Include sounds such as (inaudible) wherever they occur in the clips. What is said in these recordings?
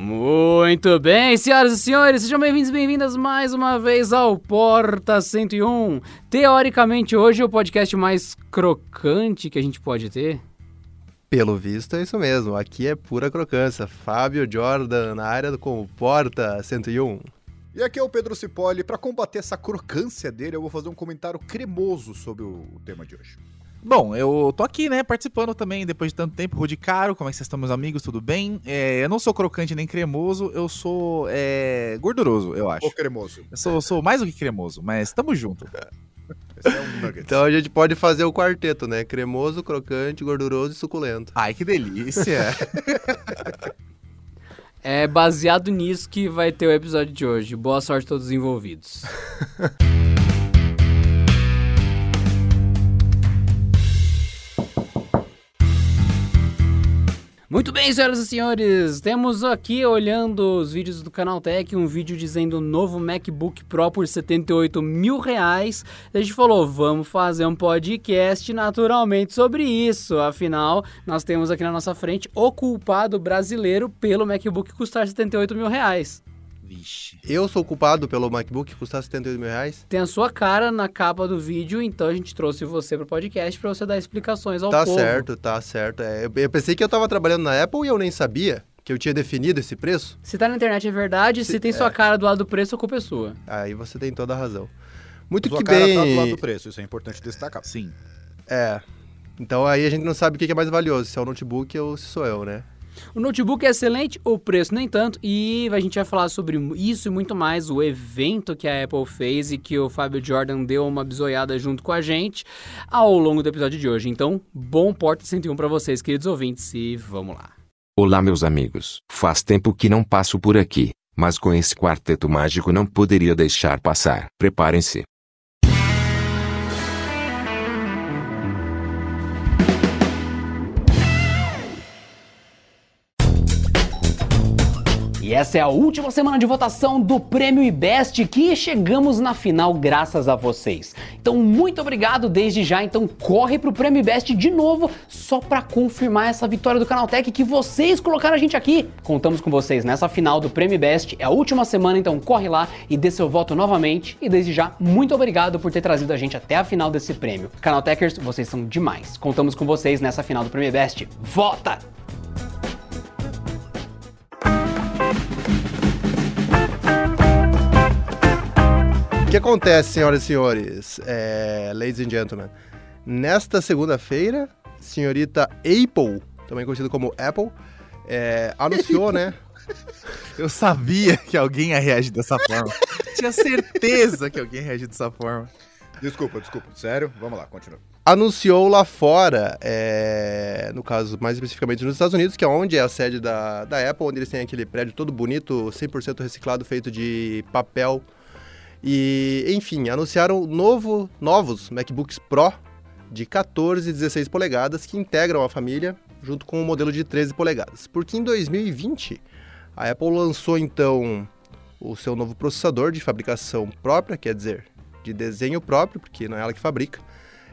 Muito bem, senhoras e senhores, sejam bem-vindos e bem-vindas mais uma vez ao Porta 101. Teoricamente, hoje é o podcast mais crocante que a gente pode ter. Pelo visto é isso mesmo, aqui é pura crocância. Fábio Jordan na área com o Porta 101. E aqui é o Pedro Cipolli. Para combater essa crocância dele, eu vou fazer um comentário cremoso sobre o tema de hoje. Bom, eu tô aqui, né, participando também depois de tanto tempo. Rudy Caro, como é que vocês estão, meus amigos? Tudo bem? É, eu não sou crocante nem cremoso, eu sou é, gorduroso, eu acho. Ou cremoso. Eu sou, sou mais do que cremoso, mas tamo junto. Esse é um. Então a gente pode fazer o quarteto, né? Cremoso, crocante, gorduroso e suculento. Ai, que delícia! (laughs) É baseado nisso que vai ter o episódio de hoje. Boa sorte a todos os envolvidos. (laughs) Muito bem, senhoras e senhores, temos aqui olhando os vídeos do Canal Tech um vídeo dizendo novo MacBook Pro por 78 mil reais. A gente falou, vamos fazer um podcast naturalmente sobre isso. Afinal, nós temos aqui na nossa frente o culpado brasileiro pelo MacBook custar 78 mil reais. Vixe. Eu sou culpado pelo MacBook custar 78 mil reais? Tem a sua cara na capa do vídeo, então a gente trouxe você para o podcast para você dar explicações ao Tá povo. certo, tá certo. É, eu- eu pensei que eu tava trabalhando na Apple e eu nem sabia que eu tinha definido esse preço. Se tá na internet é verdade, se, Se- tem sua cara do lado do preço, a culpa é sua. Aí você tem toda a razão. Muito Sua que cara bem. tá do lado do preço, isso é importante destacar. Sim. É. Então aí a gente não sabe o que que é mais valioso, se é o notebook ou se sou eu, né? O notebook é excelente, o preço nem tanto, e a gente vai falar sobre isso e muito mais, o evento que a Apple fez e que o Fábio Jordan deu uma bisoiada junto com a gente ao longo do episódio de hoje. Então, bom Porta 101 para vocês, queridos ouvintes, e vamos lá. Olá, meus amigos. Faz tempo que não passo por aqui, mas com esse quarteto mágico não poderia deixar passar. Preparem-se. Essa é a última semana de votação do Prêmio IBEST que chegamos na final graças a vocês. Então, muito obrigado desde já. Então, corre pro Prêmio IBEST de novo só para confirmar essa vitória do Canaltech que vocês colocaram a gente aqui. Contamos com vocês nessa final do Prêmio IBEST. É a última semana, então corre lá e dê seu voto novamente. E desde já, muito obrigado por ter trazido a gente até a final desse prêmio. Canaltechers, vocês são demais. Contamos com vocês nessa final do Prêmio IBEST. Vota! Que acontece, senhoras e senhores, é, ladies and gentlemen? Nesta segunda-feira, senhorita Apple, também conhecida como Apple, é, anunciou, né? (laughs) Eu sabia que alguém ia reagir dessa forma. Tinha certeza que alguém ia reagir dessa forma. Desculpa, desculpa. Sério? Vamos lá, continua. Anunciou lá fora, é, no caso mais especificamente nos Estados Unidos, que é onde é a sede da, da Apple, onde eles têm aquele prédio todo bonito, 100% reciclado, feito de papel. E, enfim, anunciaram novo, novos MacBooks Pro de 14 e 16 polegadas que integram a família junto com o modelo de 13 polegadas. Porque em 2020 a Apple lançou então o seu novo processador de fabricação própria, quer dizer, de desenho próprio, porque não é ela que fabrica.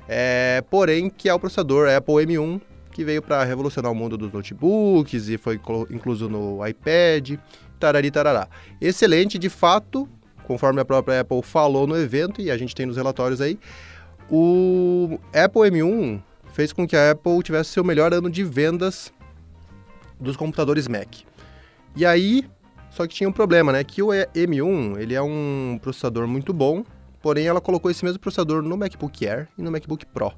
É, porém, que é o processador Apple M1, que veio para revolucionar o mundo dos notebooks e foi incluso no iPad, tarari tarará. Excelente, de fato, conforme a própria Apple falou no evento, e a gente tem nos relatórios aí, o Apple M1 fez com que a Apple tivesse seu melhor ano de vendas dos computadores Mac. E aí, só que tinha um problema, né? Que o M1, ele é um processador muito bom, porém ela colocou esse mesmo processador no MacBook Air e no MacBook Pro.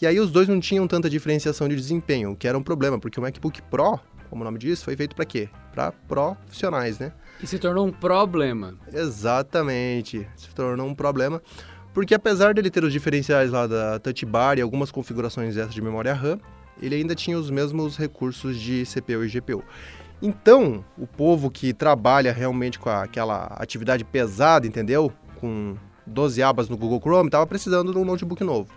E aí os dois não tinham tanta diferenciação de desempenho, o que era um problema, porque o MacBook Pro, como o nome diz, foi feito para quê? Para profissionais, né? E se tornou um problema. Exatamente. Se tornou um problema. Porque apesar dele ter os diferenciais lá da Touch Bar e algumas configurações extras de memória RAM, ele ainda tinha os mesmos recursos de CPU e GPU. Então, o povo que trabalha realmente com aquela atividade pesada, entendeu? Com 12 abas no Google Chrome, estava precisando de um notebook novo.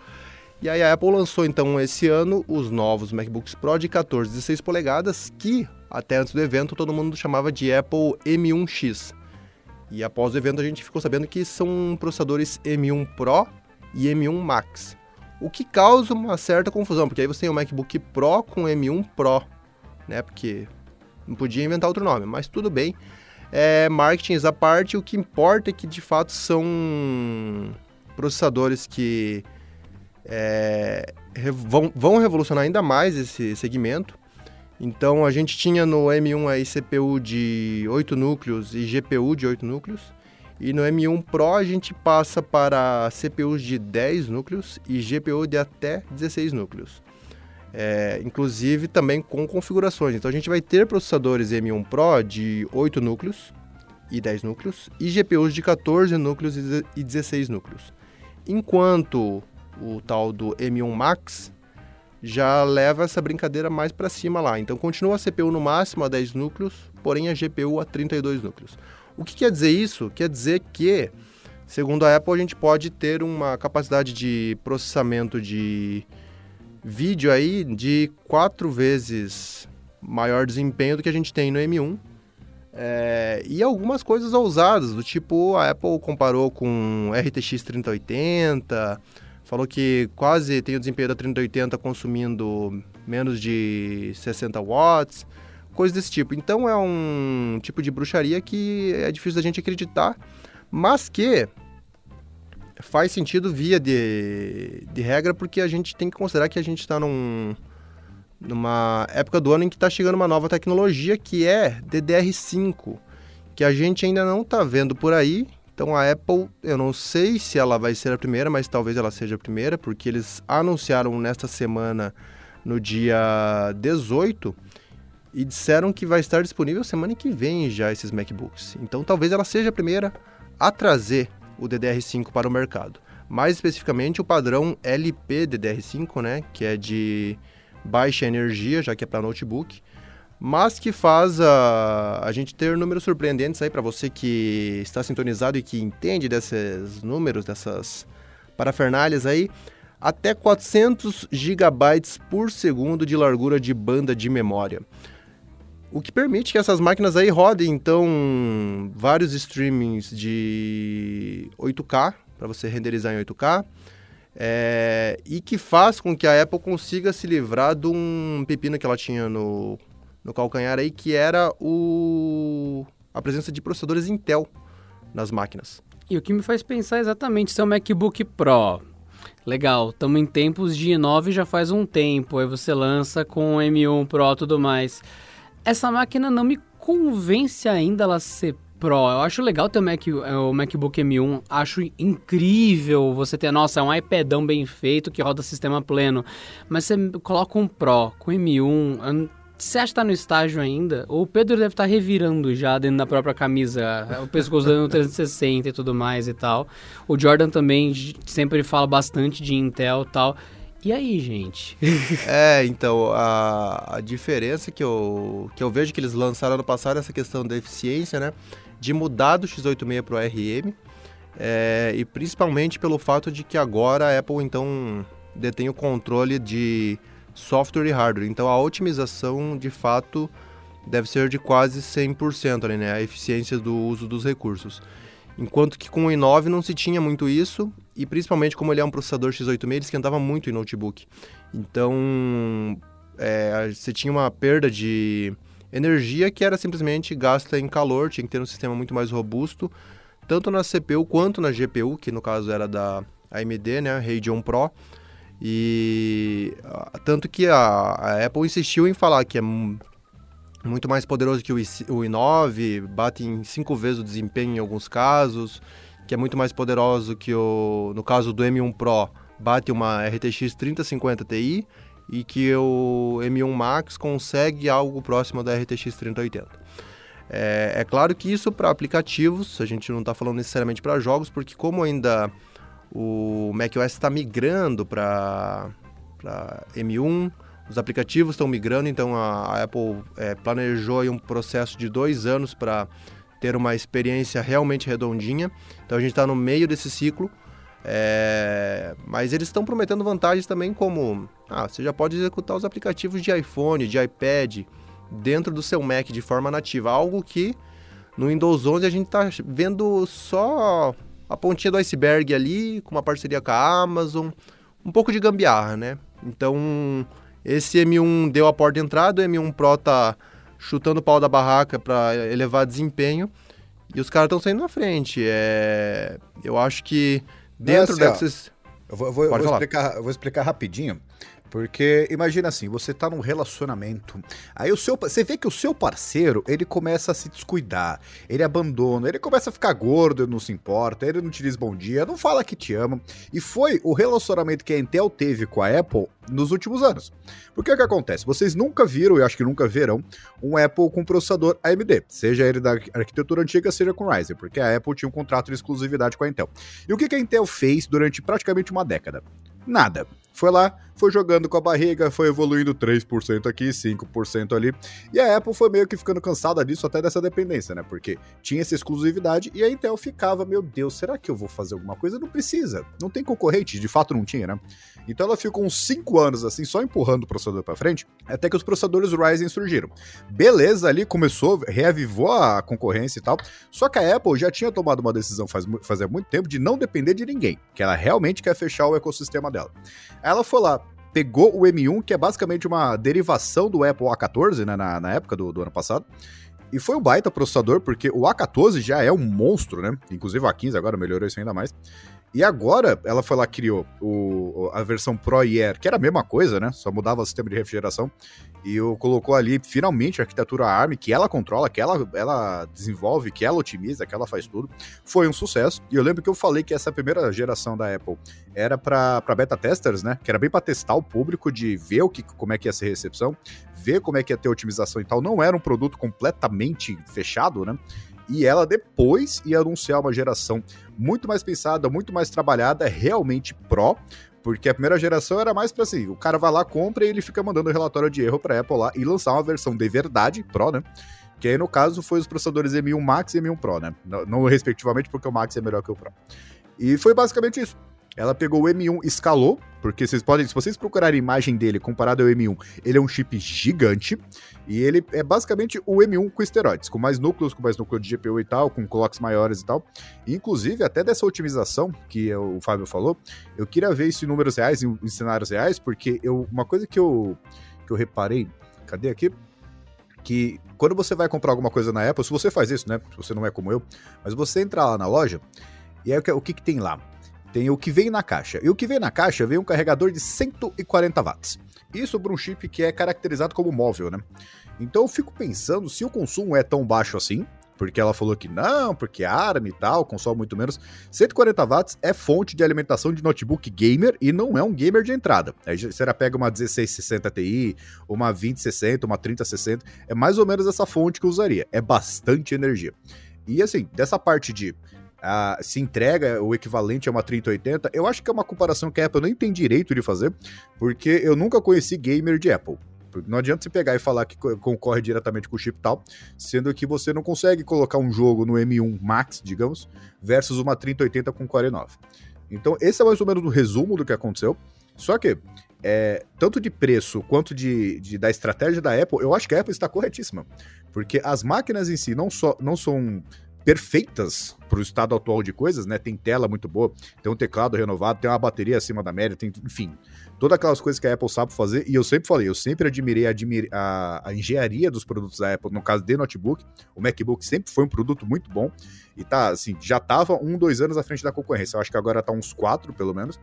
E aí a Apple lançou então esse ano os novos MacBooks Pro de 14 e 16 polegadas, que até antes do evento todo mundo chamava de Apple M1X. E após o evento a gente ficou sabendo que são processadores M1 Pro e M1 Max. O que causa uma certa confusão, porque aí você tem o MacBook Pro com M1 Pro, né? Porque Não podia inventar outro nome, mas tudo bem. É, marketing à parte, o que importa é que de fato são processadores que é, vão, vão revolucionar ainda mais esse segmento. Então a gente tinha no M1 aí CPU de 8 núcleos e GPU de 8 núcleos. E no M1 Pro a gente passa para CPUs de 10 núcleos e GPU de até 16 núcleos. É, inclusive também com configurações. Então a gente vai ter processadores M1 Pro de 8 núcleos e 10 núcleos e GPUs de 14 núcleos e 16 núcleos. Enquanto o tal do M1 Max já leva essa brincadeira mais para cima lá. Então continua a CPU no máximo a 10 núcleos, porém a GPU a 32 núcleos. O que quer dizer isso? Quer dizer que, segundo a Apple, a gente pode ter uma capacidade de processamento de vídeo aí de quatro vezes maior desempenho do que a gente tem no M1. É, e algumas coisas ousadas, do tipo a Apple comparou com RTX 3080, falou que quase tem o desempenho da 3080 consumindo menos de 60 watts, coisas desse tipo. Então é um tipo de bruxaria que é difícil da gente acreditar, mas que faz sentido via de, de regra, porque a gente tem que considerar que a gente está num, numa época do ano em que está chegando uma nova tecnologia que é DDR5, que a gente ainda não está vendo por aí então a Apple, eu não sei se ela vai ser a primeira, mas talvez ela seja a primeira, porque eles anunciaram nesta semana, no dia 18, e disseram que vai estar disponível semana que vem já esses MacBooks. Então talvez ela seja a primeira a trazer o DDR5 para o mercado. Mais especificamente o padrão LP DDR5, né, que é de baixa energia, já que é para notebook, mas que faz a, a gente ter números surpreendentes aí para você que está sintonizado e que entende desses números, dessas parafernálias aí, até 400 gigabytes por segundo de largura de banda de memória. O que permite que essas máquinas aí rodem, então, vários streamings de 8K, para você renderizar em 8K, é, e que faz com que a Apple consiga se livrar de um pepino que ela tinha no no calcanhar aí, que era o a presença de processadores Intel nas máquinas. E o que me faz pensar exatamente se é MacBook Pro. Legal, estamos em tempos de i9 já faz um tempo, aí você lança com o M1 Pro e tudo mais. Essa máquina não me convence ainda ela ser Pro. Eu acho legal ter o, Mac, o MacBook M1, acho incrível você ter, nossa, é um iPadão bem feito que roda sistema pleno. Mas você coloca um Pro com M1, você acha que tá no estágio ainda? O Pedro deve estar tá revirando já dentro da própria camisa, o pescoço dando (laughs) 360 e tudo mais e tal. O Jordan também sempre fala bastante de Intel e tal. E aí, gente? (laughs) é, então, a, a diferença que eu, que eu vejo que eles lançaram ano passado é essa questão da eficiência, né? De mudar do X86 para o RM. É, e principalmente pelo fato de que agora a Apple, então, detém o controle de software e hardware. Então a otimização, de fato, deve ser de quase 100% ali, né? A eficiência do uso dos recursos. Enquanto que com o i9 não se tinha muito isso, e principalmente como ele é um processador x86, ele esquentava muito em notebook. Então, é, você tinha uma perda de energia que era simplesmente gasta em calor, tinha que ter um sistema muito mais robusto, tanto na CPU quanto na GPU, que no caso era da AMD, né, Radeon Pro, e tanto que a, a, Apple insistiu em falar que é muito mais poderoso que o, i, o i9, bate em cinco vezes o desempenho em alguns casos, que é muito mais poderoso que o, no caso do M1 Pro, bate uma RTX 3050 Ti e que o M1 Max consegue algo próximo da RTX 3080. É, é claro que isso para aplicativos, a gente não está falando necessariamente para jogos, porque como ainda o macOS está migrando para M1, os aplicativos estão migrando, então a, Apple é, planejou um processo de dois anos para ter uma experiência realmente redondinha. Então a gente está no meio desse ciclo. É, mas eles estão prometendo vantagens também como ah, você já pode executar os aplicativos de iPhone, de iPad dentro do seu Mac de forma nativa, algo que no Windows 11 a gente está vendo só a pontinha do iceberg ali, com uma parceria com a Amazon, um pouco de gambiarra, né? Então, esse M1 deu a porta de entrada, o M1 Pro tá chutando o pau da barraca para elevar desempenho. E os caras estão saindo na frente. É... Eu acho que dentro assim, ó, dessas. Eu vou, vou- explicar, eu vou explicar rapidinho. Porque imagina assim, você tá num relacionamento, aí o seu, você vê que o seu parceiro, ele começa a se descuidar, ele abandona, ele começa a ficar gordo, ele não se importa, ele não te diz bom dia, não fala que te ama. E foi o relacionamento que a Intel teve com a Apple nos últimos anos. Porque o que acontece? Vocês nunca viram, e acho que nunca verão, um Apple com processador AMD, seja ele da arquitetura antiga, seja com Ryzen, porque a Apple tinha um contrato de exclusividade com a Intel. E o que a Intel fez durante praticamente uma década? Nada. Foi lá, foi jogando com a barriga, foi evoluindo 3% aqui, 5% ali. E a Apple foi meio que ficando cansada disso, até dessa dependência, né? Porque tinha essa exclusividade e a Intel ficava, meu Deus, será que eu vou fazer alguma coisa? Não precisa. Não tem concorrente, de fato não tinha, né? Então ela ficou uns 5 anos assim, só empurrando o processador pra frente, até que os processadores Ryzen surgiram. Beleza, ali começou, reavivou a concorrência e tal. Só que a Apple já tinha tomado uma decisão faz, muito tempo de não depender de ninguém, que ela realmente quer fechar o ecossistema dela. Ela foi lá, pegou o M1, que é basicamente uma derivação do Apple A14, né, na, na época do, do ano passado, e foi um baita processador, porque o A14 já é um monstro, né? Inclusive o A15 agora melhorou isso ainda mais. E agora ela foi lá, criou o, a versão Pro e Air, que era a mesma coisa, né? Só mudava o sistema de refrigeração. E o colocou ali, finalmente, a arquitetura ARM, que ela controla, que ela, ela desenvolve, que ela otimiza, que ela faz tudo. Foi um sucesso. E eu lembro que eu falei que essa primeira geração da Apple era para beta testers, né? Que era bem para testar o público, de ver o que, como é que ia ser a recepção, ver como é que ia ter otimização e tal. Não era um produto completamente fechado, né? E ela depois ia anunciar uma geração muito mais pensada, muito mais trabalhada, realmente pró, porque a primeira geração era mais para assim, o cara vai lá, compra e ele fica mandando relatório de erro para Apple lá e lançar uma versão de verdade, Pro, né? Que aí no caso foi os processadores M1 Max e M1 Pro, né? Não, não respectivamente, porque o Max é melhor que o Pro. E foi basicamente isso. Ela pegou o M1, escalou, porque vocês podem, se vocês procurarem a imagem dele comparado ao M1, ele é um chip gigante, e ele é basicamente o M1 com esteroides, com mais núcleos, com mais núcleo de GPU e tal, com clocks maiores e tal. Inclusive, até dessa otimização que o Fábio falou, eu queria ver isso em números reais, em, em cenários reais, porque eu, uma coisa que eu, que eu reparei, cadê aqui? Que quando você vai comprar alguma coisa na Apple, se você faz isso, né? Se você não é como eu, mas você entra lá na loja, e aí o que, o que, que tem lá? Tem o que vem na caixa. E o que vem na caixa vem um carregador de 140 watts. Isso para um chip que é caracterizado como móvel, né? Então eu fico pensando se o consumo é tão baixo assim, porque ela falou que não, porque ARM e tal, consome muito menos. 140 watts é fonte de alimentação de notebook gamer e não é um gamer de entrada. Aí você pega uma 1660 Ti, uma 2060, uma 3060, é mais ou menos essa fonte que eu usaria. É bastante energia. E assim, dessa parte de ah, se entrega o equivalente a uma 3080, eu acho que é uma comparação que a Apple nem tem direito de fazer, porque eu nunca conheci gamer de Apple. Não adianta você pegar e falar que co- concorre diretamente com o chip tal, sendo que você não consegue colocar um jogo no M1 Max, digamos, versus uma 3080 com Core 9. Então, esse é mais ou menos o resumo do que aconteceu. Só que, é, tanto de preço quanto de, de- da estratégia da Apple, eu acho que a Apple está corretíssima. Porque as máquinas em si não, só, não são perfeitas para o estado atual de coisas, né? Tem tela muito boa, tem um teclado renovado, tem uma bateria acima da média, tem, enfim, todas aquelas coisas que a Apple sabe fazer. E eu sempre falei, eu sempre admirei admir- a, a engenharia dos produtos da Apple, no caso de notebook. O MacBook sempre foi um produto muito bom e tá, assim, já tava um, dois anos à frente da concorrência. Eu acho que agora tá uns quatro, pelo menos.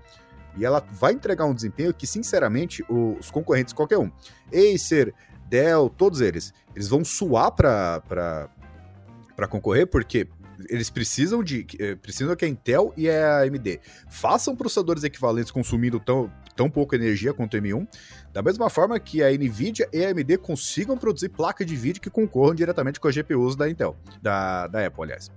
E ela vai entregar um desempenho que, sinceramente, os concorrentes, qualquer um, Acer, Dell, todos eles, eles vão suar para para concorrer, porque eles precisam de eh, precisam que a Intel e a AMD façam processadores equivalentes consumindo tão, tão pouca energia quanto o M1, da mesma forma que a Nvidia e a AMD consigam produzir placas de vídeo que concorram diretamente com as GPUs da Intel, da, da Apple, aliás.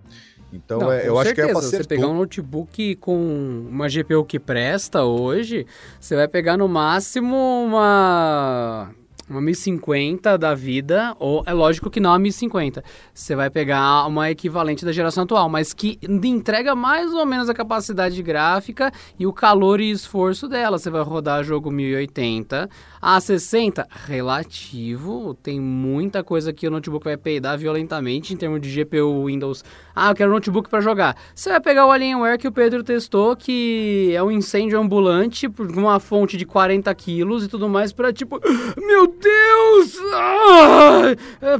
Então, Não, é, eu acho que a Apple certeza, Você pegar um notebook com uma GPU que presta hoje, você vai pegar no máximo uma uma 1050 da vida, ou é lógico que não a 1050. Você vai pegar uma equivalente da geração atual, mas que entrega mais ou menos a capacidade gráfica e o calor e esforço dela. Você vai rodar jogo 1080 a 60, relativo, tem muita coisa que o notebook vai peidar violentamente em termos de GPU Windows. Ah, eu quero um notebook para jogar. Você vai pegar o Alienware que o Pedro testou, que é um incêndio ambulante uma fonte de 40 quilos e tudo mais, para tipo, meu Deus! Ah,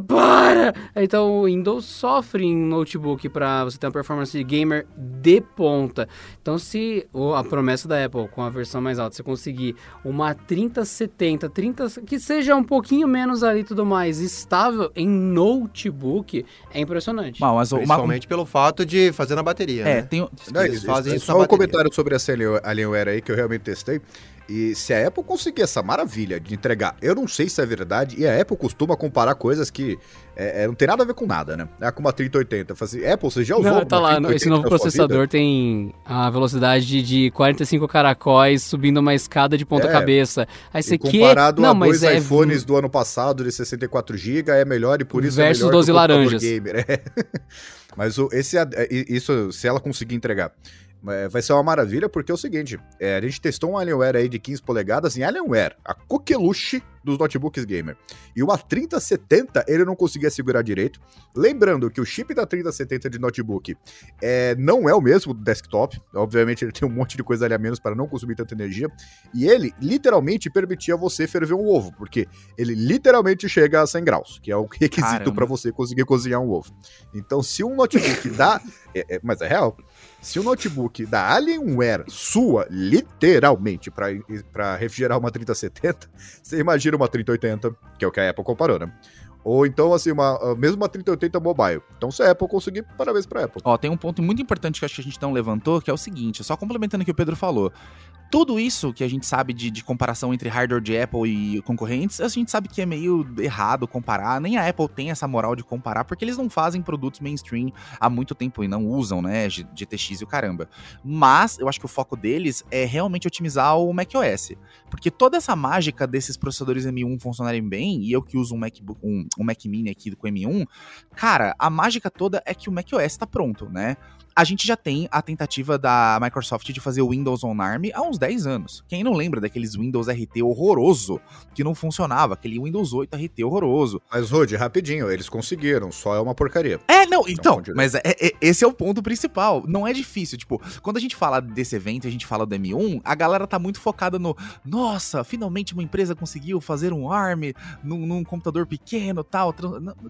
para! Então o Windows sofre em notebook para você ter uma performance gamer de ponta. Então se ou a promessa da Apple com a versão mais alta, você conseguir uma 3070, 30 que seja um pouquinho menos ali e tudo mais, estável em notebook, é impressionante. Bom, mas o- uma, Principalmente pelo fato de fazer na bateria. é, né? tem, Não, eles e- fazem isso só um bateria. comentário sobre essa Alien- Alienware aí que eu realmente testei. E se a Apple conseguir essa maravilha de entregar, eu não sei se é verdade, e a Apple costuma comparar coisas que é, é, não tem nada a ver com nada, né? É com uma 3080. Eu falei assim, Apple, você já usou Não, uma tá lá, 3080 esse novo processador tem a velocidade de 45 caracóis subindo uma escada de ponta É. cabeça. Aí você E que comparado Não, a dois é iPhones do ano passado de 64GB é melhor e por isso Versus é melhor 12 que o computador laranjas. gamer. É. (laughs) Mas o, esse, é- isso, se ela conseguir entregar, é, vai ser uma maravilha, porque é o seguinte, é, a gente testou um Alienware aí de 15 polegadas em Alienware, a coqueluche dos notebooks gamer. E o A3070 ele não conseguia segurar direito. Lembrando que o chip da 3070 de notebook é, não é o mesmo do desktop. Obviamente ele tem um monte de coisa ali a menos para não consumir tanta energia. E ele literalmente permitia você ferver um ovo, porque ele literalmente chega a 100 graus, que é o (laughs) requisito para você conseguir cozinhar um ovo. Então, se um notebook dá. (laughs) é- é- mas é real. Se o notebook da Alienware sua, literalmente, para refrigerar uma 3070, você imagina uma 3080, que é o que a Apple comparou, né? Ou então, assim, uma, mesmo uma 3080 mobile. Então, se a Apple conseguir, parabéns pra Apple. Ó, tem um ponto muito importante que acho que a gente não levantou, que é o seguinte, só complementando o que o Pedro falou. Tudo isso que a gente sabe de, de comparação entre hardware de Apple e concorrentes, a gente sabe que é meio errado comparar. Nem a Apple tem essa moral de comparar, porque eles não fazem produtos mainstream há muito tempo e não usam, né, GTX e o caramba. Mas eu acho que o foco deles é realmente otimizar o macOS. Porque toda essa mágica desses processadores M1 funcionarem bem, e eu que uso um MacBook, um, um Mac Mini aqui com M1, cara, a mágica toda é que o macOS tá pronto, né? A gente já tem a tentativa da Microsoft de fazer o Windows on ARM há uns 10 anos. Quem não lembra daqueles Windows RT horroroso que não funcionava, aquele Windows 8 RT horroroso. Mas, Rod, rapidinho, eles conseguiram, só é uma porcaria. É, não, então, pode mas é- é- esse é o ponto principal. Não é difícil. Tipo, quando a gente fala desse evento e a gente fala do M1, a galera tá muito focada no. Nossa, finalmente uma empresa conseguiu fazer um ARM num, num computador pequeno tal.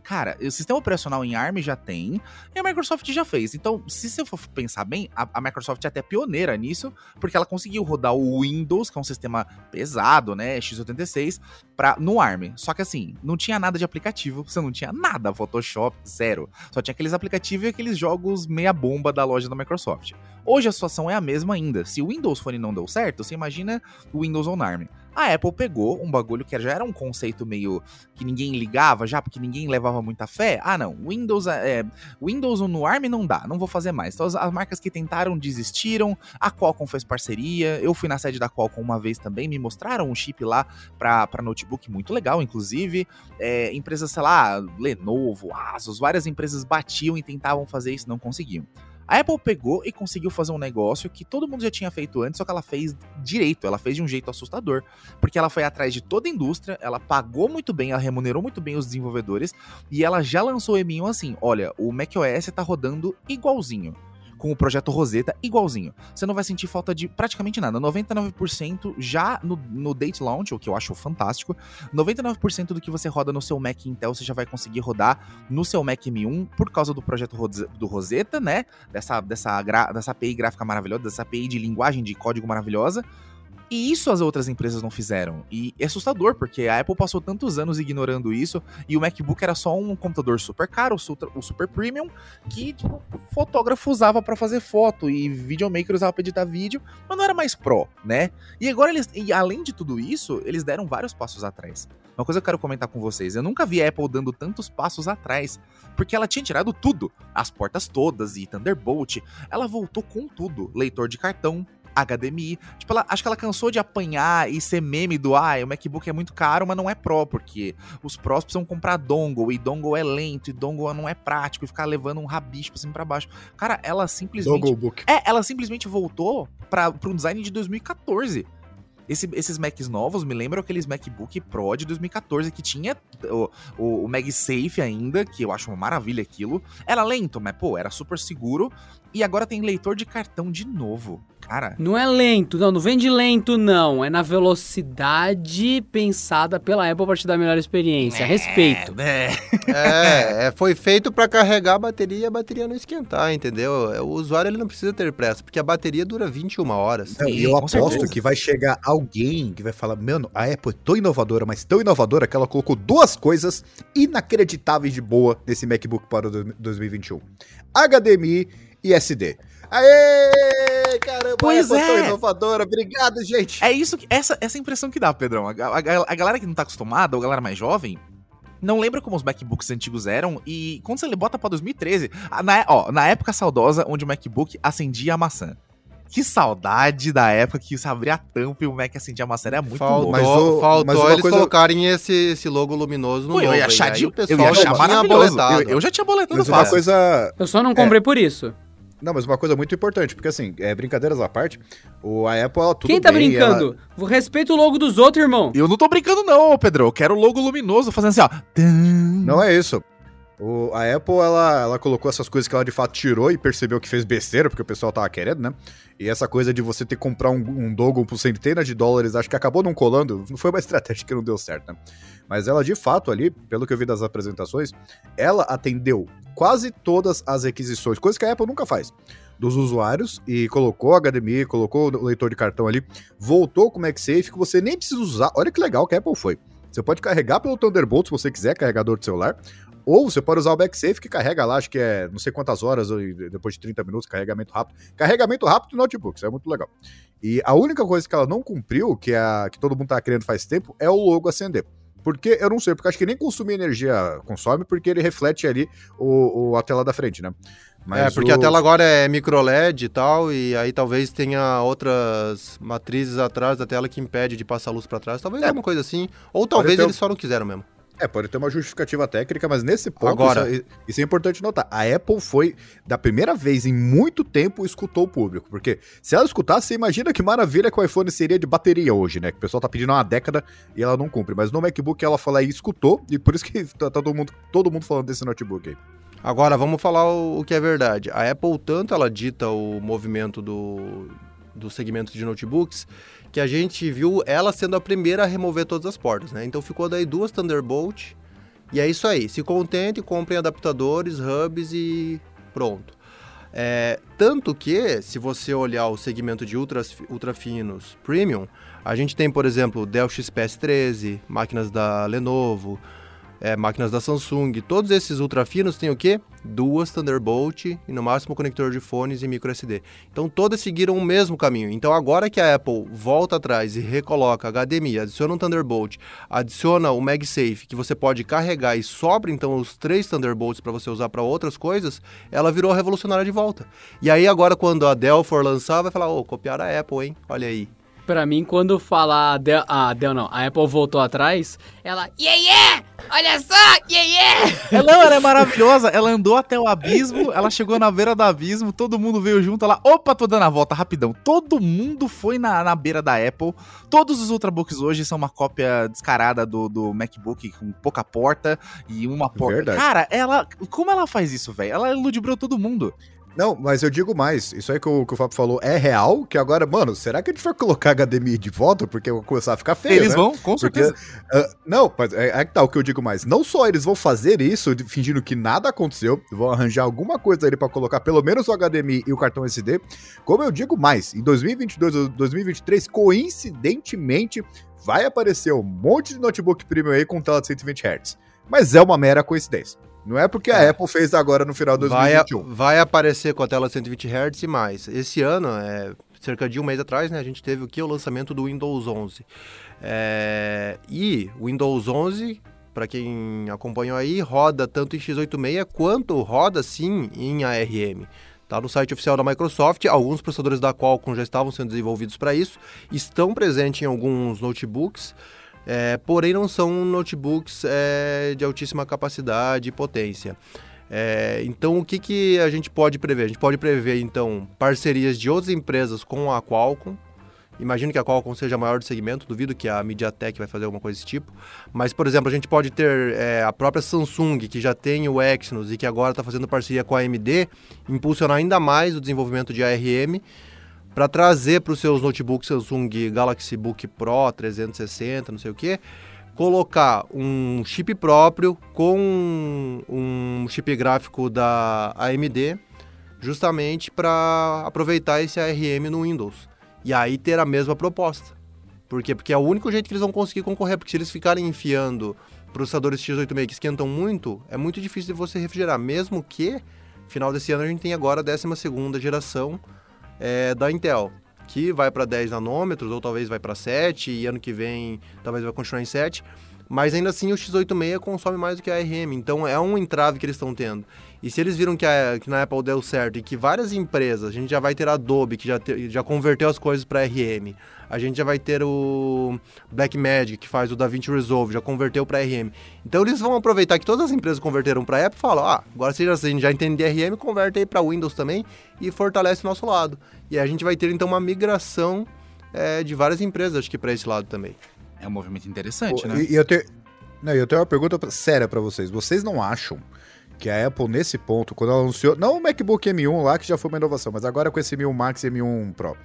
Cara, o sistema operacional em ARM já tem e a Microsoft já fez. Então, se você for pensar bem, a, a Microsoft é até pioneira nisso, porque ela conseguiu rodar o Windows, que é um sistema pesado, né? x86, pra, no ARM. Só que assim, não tinha nada de aplicativo, você não tinha nada, Photoshop, zero. Só tinha aqueles aplicativos e aqueles jogos meia bomba da loja da Microsoft. Hoje a situação é a mesma ainda. Se o Windows Phone não deu certo, você imagina o Windows on ARM. A Apple pegou um bagulho que já era um conceito meio que ninguém ligava já, porque ninguém levava muita fé. Ah, não, Windows é, Windows no ARM não dá, não vou fazer mais. Então as, as marcas que tentaram desistiram. A Qualcomm fez parceria. Eu fui na sede da Qualcomm uma vez também, me mostraram um chip lá para notebook muito legal, inclusive. É, empresas, sei lá, Lenovo, Asus, várias empresas batiam e tentavam fazer isso, não conseguiam. A Apple pegou e conseguiu fazer um negócio que todo mundo já tinha feito antes, só que ela fez direito, ela fez de um jeito assustador, porque ela foi atrás de toda a indústria, ela pagou muito bem, ela remunerou muito bem os desenvolvedores e ela já lançou o M1 assim: olha, o macOS tá rodando igualzinho. Com o projeto Rosetta, igualzinho. Você não vai sentir falta de praticamente nada. 99% já no, no Date Launch, o que eu acho fantástico. 99% do que você roda no seu Mac Intel, você já vai conseguir rodar no seu Mac M1 por causa do projeto do Rosetta, né? Dessa, dessa, dessa API gráfica maravilhosa, dessa API de linguagem de código maravilhosa. E isso as outras empresas não fizeram. E é assustador, porque a Apple passou tantos anos ignorando isso, e o MacBook era só um computador super caro, o super, premium, que tipo, fotógrafo usava pra fazer foto, e videomaker usava pra editar vídeo, mas não era mais pro, né? E agora eles, e além de tudo isso, eles deram vários passos atrás. Uma coisa que eu quero comentar com vocês, eu nunca vi a Apple dando tantos passos atrás, porque ela tinha tirado tudo, as portas todas e Thunderbolt, ela voltou com tudo, leitor de cartão, HDMI. Tipo, ela, acho que ela cansou de apanhar e ser meme do ah, o MacBook é muito caro, mas não é Pro, porque os Pros precisam comprar dongle, e dongle é lento, e dongle não é prático, e ficar levando um rabicho pra cima e pra baixo. Cara, ela simplesmente. Dogglebook. É, ela simplesmente voltou para um design de 2014. Esse- esses Macs novos me lembram aqueles MacBook Pro de 2014 que tinha o, o, o MagSafe ainda, que eu acho uma maravilha aquilo. Era lento, mas pô, era super seguro. E agora tem leitor de cartão de novo. Cara, Não é lento, não, não vem de lento, não. É na velocidade pensada pela Apple pra te dar a melhor experiência. Respeito. É, É, é, foi feito pra carregar a bateria e a bateria não esquentar, entendeu? É, O usuário ele não precisa ter pressa, porque a bateria dura 21 horas. Não, Sim, e eu aposto certeza. que vai chegar alguém que vai falar: Mano, a Apple é tão inovadora, mas tão inovadora que ela colocou duas coisas inacreditáveis de boa nesse MacBook para o dois- 2021: HDMI e SD. Aê! Caramba, Pois é é. inovadora. Obrigado, gente. É isso que. Essa, essa impressão que dá, Pedrão. A, a- a galera que não tá acostumada, ou a galera mais jovem, não lembra como os MacBooks antigos eram. E quando você bota pra 2013, a- na, ó, na época saudosa onde o MacBook acendia a maçã. Que saudade da época que você abria a tampa e o Mac acendia a maçã. Era muito faltou louco. Mas o- faltou mas eles coisa- colocarem esse, esse logo luminoso no Pô, eu novo, ia achar, de, o eu pessoal ia achar já tinha maravilhoso. boletado. Eu, eu já tinha boletado Mas uma fácil. coisa. Eu só não comprei por isso. Não, mas uma coisa muito importante, porque assim, é, brincadeiras à parte, o, a Apple, ela tudo Quem tá bem, ela- brincando? Respeita o logo dos outros, irmão. Eu não tô brincando, não, Pedro. Eu quero o logo luminoso fazendo assim, ó. Não é isso. O- a Apple, ela, ela colocou essas coisas que ela de fato tirou e percebeu que fez besteira, porque o pessoal tava querendo, né? E essa coisa de você ter que comprar um, um Dogon por centenas de dólares, acho que acabou não colando, não foi uma (laughs) estratégia que não deu certo, né? Mas ela, de fato, ali, pelo que eu vi das apresentações, ela atendeu quase todas as requisições, coisa que a Apple nunca faz, dos usuários, e colocou HDMI, colocou o leitor de cartão ali, voltou com o MagSafe, que você nem precisa usar. Olha que legal que a Apple foi. Você pode carregar pelo Thunderbolt se você quiser, carregador de celular. Ou você pode usar o MagSafe, que carrega lá, acho que é não sei quantas horas, depois de 30 minutos, carregamento rápido. Carregamento rápido do notebook, isso é muito legal. E a única coisa que ela não cumpriu, que, é a, que todo mundo tá querendo faz tempo, é o logo acender. Porque eu não sei, porque acho que nem consumir energia consome, porque ele reflete ali o, o- a tela da frente, né? é, porque o- a tela agora é micro LED e tal, e aí talvez tenha outras matrizes atrás da tela que impede de passar luz pra trás. Talvez É. alguma coisa assim. Ou talvez ter eles só não quiseram mesmo. É, pode ter uma justificativa técnica, mas nesse ponto, Agora- isso, é, isso é importante notar. A Apple foi, da primeira vez em muito tempo, escutou o público. Porque se ela escutasse, você imagina que maravilha que o iPhone seria de bateria hoje, né? Que o pessoal tá pedindo há uma década e ela não cumpre. Mas no MacBook ela falou e escutou, e por isso que (laughs) tá todo, mundo, todo mundo falando desse notebook aí. Agora, vamos falar o, o que é verdade. A Apple, tanto ela dita o movimento do, do segmento de notebooks, que a gente viu ela sendo a primeira a remover todas as portas, né? Então ficou daí duas Thunderbolt, e é isso aí. Se contente, comprem adaptadores, hubs e pronto. É, tanto que, se você olhar o segmento de ultras, ultra finos premium, a gente tem, por exemplo, Dell XPS 13, máquinas da Lenovo, é, máquinas da Samsung, todos esses ultra finos têm o quê? Duas Thunderbolt e no máximo conector de fones e micro SD. Então todas seguiram o mesmo caminho. Então agora que a Apple volta atrás e recoloca HDMI, adiciona um Thunderbolt, adiciona o MagSafe que você pode carregar e sobra então os três Thunderbolts para você usar para outras coisas, ela virou revolucionária de volta. E aí agora quando a Dell for lançar, vai falar, ô, copiaram a Apple, hein? Olha aí. Pra mim, quando fala a Dell, a Dell não, a Apple voltou atrás, ela, yeah, yeah! Olha só, yeah, yeah! Ela, ela é maravilhosa, ela andou até o abismo, ela chegou na beira do abismo, todo mundo veio junto, ela, opa, tô dando a volta rapidão. Todo mundo foi na, na beira da Apple. Todos os Ultrabooks hoje são uma cópia descarada do, do MacBook com pouca porta e uma porta. Verdade. Cara, ela. Como ela faz isso, velho? Ela ludibriou todo mundo. Não, mas eu digo mais, isso aí que o, que o Fábio falou é real, que agora, mano, será que a gente vai colocar HDMI de volta? Porque vai começar a ficar feio, Eles né? vão, com Porque, certeza. ah, não, mas é, é que tá o que eu digo mais. Não só eles vão fazer isso, fingindo que nada aconteceu, vão arranjar alguma coisa ali pra colocar pelo menos o HDMI e o cartão SD. Como eu digo mais, em 2022 ou 2023, coincidentemente, vai aparecer um monte de notebook premium aí com tela de 120 Hz. Mas é uma mera coincidência. Não é porque a Apple fez agora no final de Vai, a- 2021. vai aparecer com a tela 120 Hz e mais. Esse ano, é, cerca de um mês atrás, né, a gente teve o que? O lançamento do Windows 11. É, e o Windows 11, para quem acompanhou aí, roda tanto em x86 quanto roda sim em ARM. Tá no site oficial da Microsoft, alguns processadores da Qualcomm já estavam sendo desenvolvidos para isso, estão presentes em alguns notebooks, é, porém não são notebooks é, de altíssima capacidade e potência. É, então, o que, que a gente pode prever? A gente pode prever, então, parcerias de outras empresas com a Qualcomm, Imagino que a Qualcomm seja a maior do segmento, duvido que a MediaTek vai fazer alguma coisa desse tipo. Mas, por exemplo, a gente pode ter é, a própria Samsung, que já tem o Exynos e que agora está fazendo parceria com a AMD, impulsionar ainda mais o desenvolvimento de ARM para trazer para os seus notebooks Samsung Galaxy Book Pro 360, não sei o que, colocar um chip próprio com um chip gráfico da AMD, justamente para aproveitar esse ARM no Windows. E aí ter a mesma proposta. Por quê? Porque é o único jeito que eles vão conseguir concorrer, porque se eles ficarem enfiando processadores X86 que esquentam muito, é muito difícil de você refrigerar, mesmo que final desse ano a gente tem agora a 12 geração é, da Intel, que vai para 10 nanômetros, ou talvez vai para 7, e ano que vem talvez vai continuar em 7, mas ainda assim o X86 consome mais do que a ARM, então é um entrave que eles estão tendo. E se eles viram que, a, que na Apple deu certo e que várias empresas, a gente já vai ter a Adobe, que já, te, já converteu as coisas para RM, a gente já vai ter o Blackmagic, que faz o DaVinci Resolve, já converteu para RM. Então eles vão aproveitar que todas as empresas converteram para Apple e falam: ah, agora se a gente já entende RM, converte aí para Windows também e fortalece o nosso lado. E a gente vai ter então uma migração é, de várias empresas, acho que para esse lado também. É um movimento interessante, Pô, né? E, e eu, tenho, não, eu tenho uma pergunta séria pra vocês. Vocês não acham que a Apple, nesse ponto, quando ela anunciou. Não o MacBook M1 lá, que já foi uma inovação, mas agora com esse M1 Max e M1 Pro.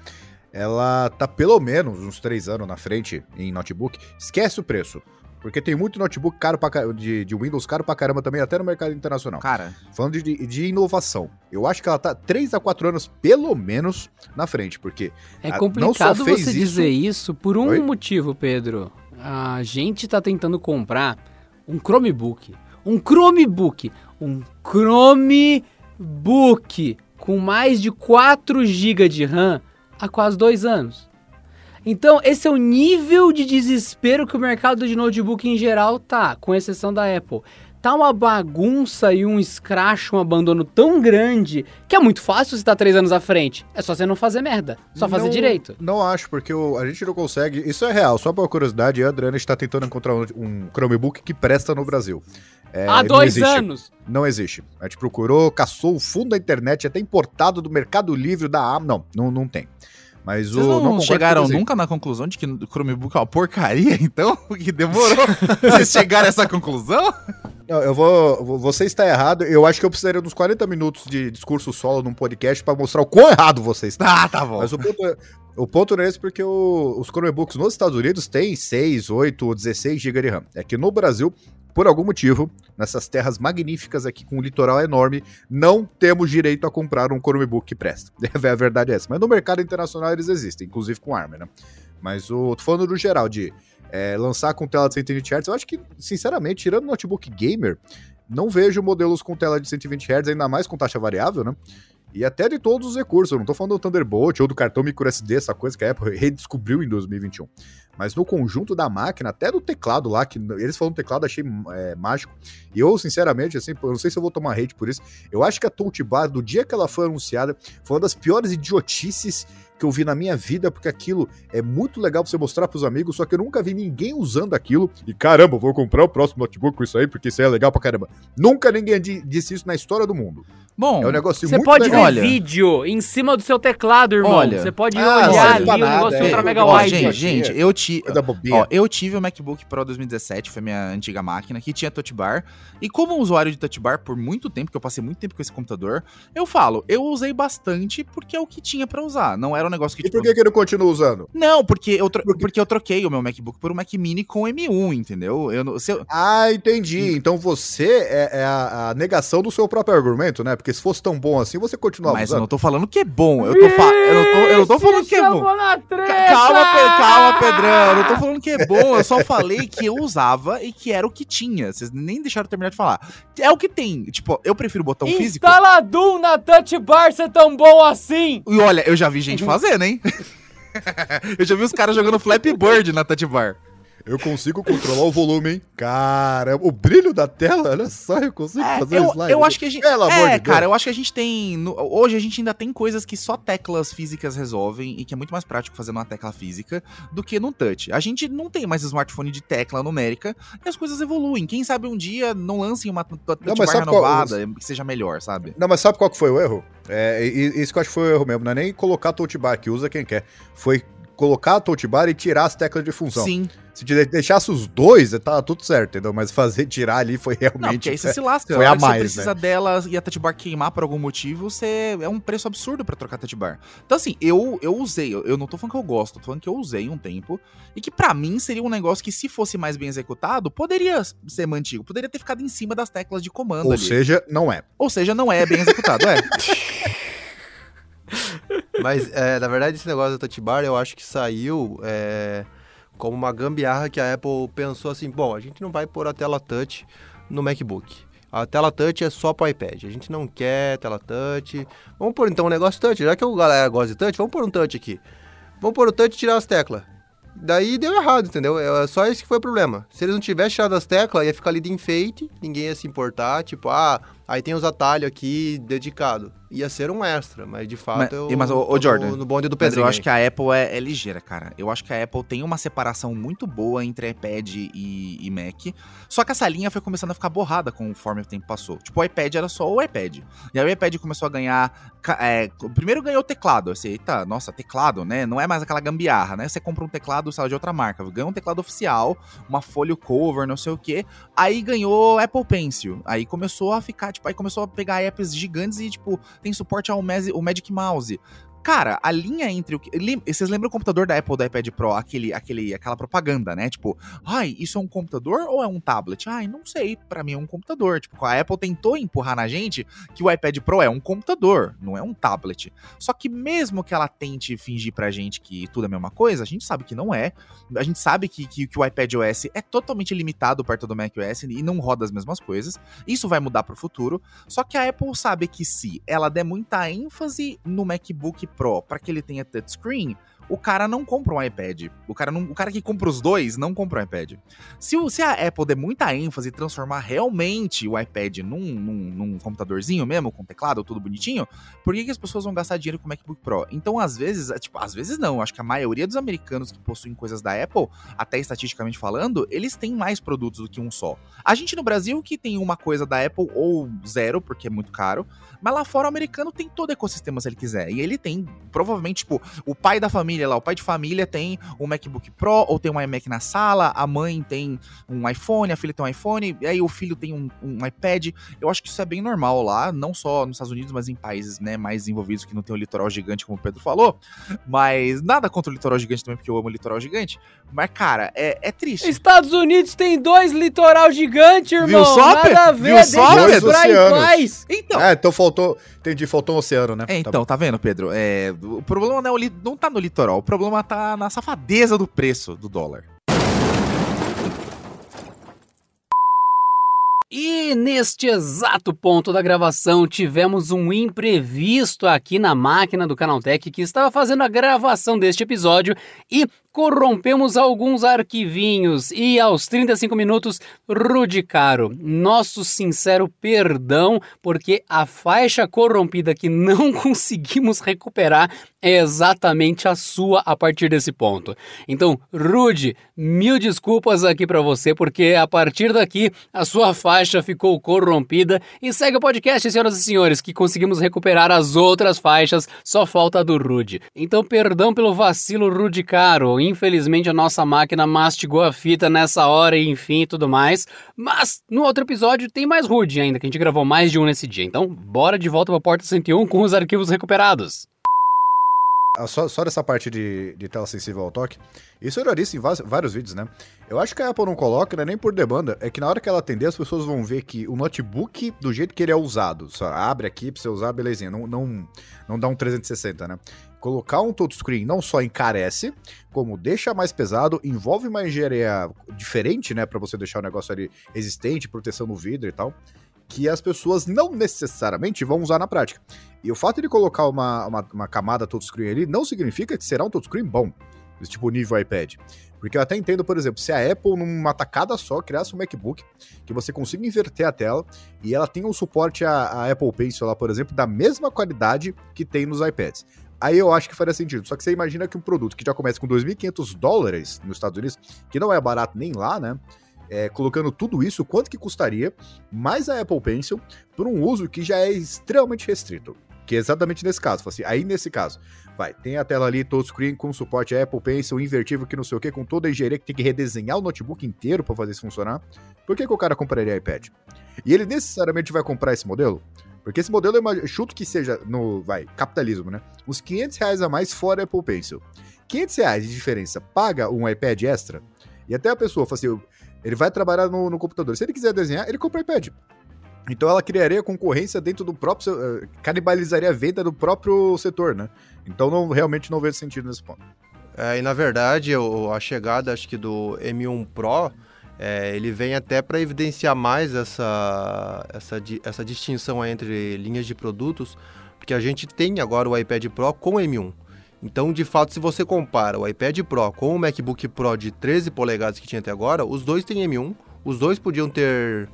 Ela tá pelo menos uns três anos na frente em notebook. Esquece o preço. Porque tem muito notebook caro pra, de, de Windows caro pra caramba também, até no mercado internacional. Cara, Falando de, de inovação. Eu acho que ela tá 3 a 4 anos, pelo menos, na frente. Porque É não complicado você isso- dizer isso por um Oi? motivo, Pedro. A gente tá tentando comprar um Chromebook. Um Chromebook. Um Chromebook com mais de 4 GB de RAM há quase dois anos. Então, esse é o nível de desespero que o mercado de notebook em geral tá, com exceção da Apple. Tá uma bagunça e um escracho, um abandono tão grande que é muito fácil você estar três anos à frente. É só você não fazer merda, só fazer Não- direito. Não acho, porque o- a gente não consegue. Isso é real, só por curiosidade, a Adriana está tentando encontrar um, um Chromebook que presta no Brasil. É, Há não dois existe. anos. Não existe. A gente procurou, caçou o fundo da internet, até importado do Mercado Livre da Amazon. Não, não, não tem. Mas vocês o. não, concordo chegaram nunca na conclusão de que o Chromebook é uma porcaria, (laughs) então? Que demorou (laughs) vocês chegaram a essa conclusão? Não, eu vou. vou- Você está errado. Eu acho que eu precisaria de uns 40 minutos de discurso solo num podcast para mostrar o quão errado você está. Ah, tá bom. Mas o ponto, é, o ponto não é esse porque o- os Chromebooks nos Estados Unidos têm 6, 8 ou 16 GB de RAM. É que no Brasil, por algum motivo, nessas terras magníficas aqui com um litoral enorme, não temos direito a comprar um Chromebook que presta. (laughs) A verdade é essa. Mas no mercado internacional eles existem, inclusive com ARM, né? Mas o, tô falando no geral de é, lançar com tela de 120 Hz, eu acho que, sinceramente, tirando notebook gamer, não vejo modelos com tela de 120 Hz, ainda mais com taxa variável, né? E até de todos os recursos, eu não tô falando do Thunderbolt ou do cartão microSD, essa coisa que a Apple (laughs) redescobriu em 2021. Mas no conjunto da máquina, até do teclado lá, que eles falam teclado, achei é, mágico. E eu, sinceramente, assim, eu não sei se eu vou tomar hate por isso. Eu acho que a Touch Bar, do dia que ela foi anunciada, foi uma das piores idiotices que eu vi na minha vida, porque aquilo é muito legal pra você mostrar pros amigos, só que eu nunca vi ninguém usando aquilo. E caramba, vou comprar o próximo notebook com isso aí, porque isso aí é legal pra caramba. Nunca ninguém di- disse isso na história do mundo. Bom, É um negócio Você muito pode ver legal. Olha. vídeo em cima do seu teclado, irmão. Olha. Você pode Ah, olhar ali o nada, negócio é. ultra mega ó, wide. gente, gente, eu tive. Coisa bobinha. Ó, eu tive o MacBook Pro 2017, foi minha antiga máquina, que tinha touch bar. E como usuário de touch bar por muito tempo, que eu passei muito tempo com esse computador, eu falo, eu usei bastante porque é o que tinha pra usar. Não era negócio que, e por que, que ele continua usando? Não, porque eu, tro- Por porque eu troquei o meu MacBook por um Mac Mini com M1, entendeu? Eu, não- se eu- Ah, entendi. Então você é, é a, a negação do seu próprio argumento, né? Porque se fosse tão bom assim, você continuava mas eu usando. não tô falando que é bom. Eu, tô fa- eu, não, tô, eu não tô falando que é bom. Calma, Pe- calma, Pedrão. Eu não tô falando que é bom. Eu só falei que eu usava e que era o que tinha. Vocês nem deixaram eu terminar de falar. É o que tem. Tipo, eu prefiro botão físico. Instaladum na Touch Bar ser tão bom assim. E olha, eu já vi gente fazendo, hein? (laughs) eu já vi os caras jogando Flappy Bird na touch bar. Eu consigo controlar o volume, hein? Cara, o brilho da tela, olha só, eu consigo É, fazer eu, um slide. eu acho que a gente. Pelo amor é, de Deus. cara, eu acho que a gente tem. no- hoje a gente ainda tem coisas que só teclas físicas resolvem e que é muito mais prático fazer numa tecla física do que num touch. A gente não tem mais smartphone de tecla numérica e as coisas evoluem. Quem sabe um dia não lancem uma touch bar sabe qual- renovada que seja melhor, sabe? Não, mas sabe qual que foi o erro? É, isso que eu acho que foi o erro mesmo. Não é nem colocar touch bar, que usa quem quer. Foi colocar a touch bar e tirar as teclas de função. Sim. Se te deixasse os dois, tava tudo certo, entendeu? Mas fazer tirar ali foi Não, realmente. porque aí você se (laughs) lasca. foi a mais, você precisa dela e a touch bar queimar por algum motivo, você é um preço absurdo pra trocar touch bar. Então, assim, eu, eu usei, eu, eu não tô falando que eu gosto, tô falando que eu usei um tempo e que pra mim seria um negócio que, se fosse mais bem executado, poderia ser mantido, poderia ter ficado em cima das teclas de comando Ou ali. seja, não é. Ou seja, não é bem executado, é. (laughs) Mas, é, na verdade, esse negócio da Touch Bar, eu acho que saiu é, como uma gambiarra que a Apple pensou assim, bom, a gente não vai pôr a tela touch no MacBook. A tela touch é só para iPad. A gente não quer tela touch. Vamos pôr então um negócio touch. Já que o galera gosta de touch, vamos pôr um touch aqui. Vamos pôr o touch e tirar as teclas. Daí deu errado, entendeu? É só esse que foi o problema. Se eles não tivessem tirado as teclas, ia ficar ali de enfeite, ninguém ia se importar. Tipo, ah, aí tem os atalhos aqui dedicado. Ia ser um extra, mas de fato Mas- eu. mas, tô no- Jordan, No bonde do Mas Pedrinho. eu acho aí. que a Apple é, é ligeira, cara. Eu acho que a Apple tem uma separação muito boa entre iPad e, e Mac. Só que essa linha foi começando a ficar borrada conforme o tempo passou. Tipo, o iPad era só o iPad. E aí o iPad começou a ganhar. é, primeiro ganhou o teclado. Você, eita, nossa, teclado, né? Não é mais aquela gambiarra, né? Você compra um teclado, sei de outra marca. Ganhou um teclado oficial, uma folha cover, não sei o quê. Aí ganhou Apple Pencil. Aí começou a ficar, tipo, aí começou a pegar apps gigantes e, tipo, tem suporte ao Magic Mouse. Cara, a linha entre o que. Vocês lembram o computador da Apple do iPad Pro? Aquele, aquele, aquela propaganda, né? Tipo, ai, isso é um computador ou é um tablet? Ai, não sei. Pra mim é um computador. Tipo, a Apple tentou empurrar na gente que o iPad Pro é um computador, não é um tablet. Só que mesmo que ela tente fingir pra gente que tudo é a mesma coisa, a gente sabe que não é. A gente sabe que, que, que o iPad OS é totalmente limitado perto do Mac OS e não roda as mesmas coisas. Isso vai mudar pro futuro. Só que a Apple sabe que se ela der muita ênfase no MacBook Pro para que ele tenha touchscreen, o cara não compra um iPad. O cara, não, o cara que compra os dois não compra um iPad. Se, se a Apple der muita ênfase e transformar realmente o iPad num, num, num computadorzinho mesmo, com teclado, tudo bonitinho, por que, que as pessoas vão gastar dinheiro com o MacBook Pro? Então, às vezes, é, tipo, às vezes não. Acho que a maioria dos americanos que possuem coisas da Apple, até estatisticamente falando, eles têm mais produtos do que um só. A gente no Brasil que tem uma coisa da Apple ou zero, porque é muito caro, mas lá fora o americano tem todo o ecossistema se ele quiser. E ele tem, provavelmente, tipo, o pai da família lá, o pai de família tem um MacBook Pro ou tem um iMac na sala, a mãe tem um iPhone, a filha tem um iPhone, e aí o filho tem um, um iPad. Eu acho que isso é bem normal lá, não só nos Estados Unidos, mas em países né, mais desenvolvidos que não tem o litoral gigante, como o Pedro falou. Mas nada contra o litoral gigante também, porque eu amo o litoral gigante. Mas, cara, é, é triste. Estados Unidos tem dois litoral gigante, irmão. Viu só, Nada Pedro? a ver, Viu só, Pedro? em Oceanos. Então, É, então faltou. Entendi, faltou um oceano, né? É, Tá então, tá vendo, Pedro? É, o problema não, é o não tá no litoral, o problema tá na safadeza do preço do dólar. E neste exato ponto da gravação tivemos um imprevisto aqui na máquina do Canaltech que estava fazendo a gravação deste episódio e corrompemos alguns arquivinhos e aos 35 minutos, Rude Caro, nosso sincero perdão porque a faixa corrompida que não (laughs) conseguimos recuperar é exatamente a sua a partir desse ponto. Então, Rude, mil desculpas aqui pra você porque a partir daqui a sua faixa ficou corrompida e segue o podcast, senhoras e senhores, que conseguimos recuperar as outras faixas, só falta a do Rude. Então, perdão pelo vacilo, Rude Caro. Infelizmente a nossa máquina mastigou a fita nessa hora e enfim tudo mais. Mas no outro episódio tem mais Rude ainda, que a gente gravou mais de um nesse dia. Então, bora de volta pra Porta 101 com os arquivos recuperados. Ah, Só, só dessa parte de, de tela sensível ao toque. Isso eu já disse em vários vídeos, né? Eu acho que a Apple não coloca, não é nem por demanda, é que na hora que ela atender, as pessoas vão ver que o notebook, do jeito que ele é usado, só abre aqui pra você usar, belezinha, não, não, não dá um 360, né? Colocar um touchscreen não só encarece, como deixa mais pesado, envolve uma engenharia diferente, né? Pra você deixar o negócio ali resistente, proteção no vidro e tal, que as pessoas não necessariamente vão usar na prática. E o fato de colocar uma, uma, uma camada touchscreen ali não significa que será um touchscreen bom, tipo nível iPad. Porque eu até entendo, por exemplo, se a Apple, numa tacada só, criasse um MacBook que você consiga inverter a tela e ela tenha o suporte à, à Apple Pencil lá, por exemplo, da mesma qualidade que tem nos iPads. Aí eu acho que faria sentido. Só que você imagina que um produto que já começa com 2.500 dólares nos Estados Unidos, que não é barato nem lá, né? É, colocando tudo isso, quanto que custaria mais a Apple Pencil por um uso que já é extremamente restrito. Que é exatamente nesse caso. Assim, aí nesse caso, vai, tem a tela ali, touchscreen com suporte Apple Pencil, invertível, que não sei o que, com toda a engenharia que tem que redesenhar o notebook inteiro para fazer isso funcionar. Por que, que o cara compraria iPad? E ele necessariamente vai comprar esse modelo? Porque esse modelo, eu chuto que seja no, vai, capitalismo, né? Uns 500 reais a mais fora Apple Pencil. 500 reais de diferença, paga um iPad extra? E até a pessoa, fala assim, ele vai trabalhar no, no computador. Se ele quiser desenhar, ele compra iPad. Então ela criaria concorrência dentro do próprio. eh, canibalizaria a venda do próprio setor, né? Então não, realmente não vejo sentido nesse ponto. É, e na verdade, o- a chegada, acho que do M1 Pro, é, ele vem até para evidenciar mais essa, essa, essa distinção entre linhas de produtos, porque a gente tem agora o iPad Pro com o M1. Então, de fato, se você compara o iPad Pro com o MacBook Pro de 13 polegadas que tinha até agora, os dois têm M1, os dois podiam ter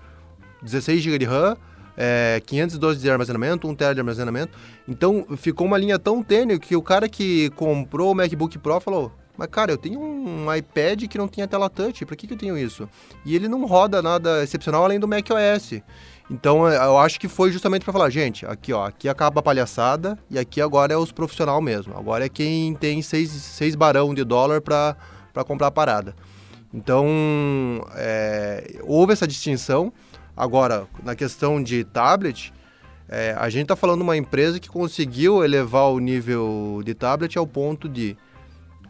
16 GB de RAM, é, 512 de armazenamento, 1 TB de armazenamento. Então ficou uma linha tão tênue que o cara que comprou o MacBook Pro falou: Mas cara, eu tenho um iPad que não tinha tela touch, pra que, que eu tenho isso? E ele não roda nada excepcional além do macOS. Então é, eu acho que foi justamente para falar, gente, aqui ó, aqui acaba a palhaçada e aqui agora é os profissional mesmo. Agora é quem tem seis, seis barão de dólar para comprar a parada. Então é, houve essa distinção. Agora, na questão de tablet, é, a gente está falando de uma empresa que conseguiu elevar o nível de tablet ao ponto de,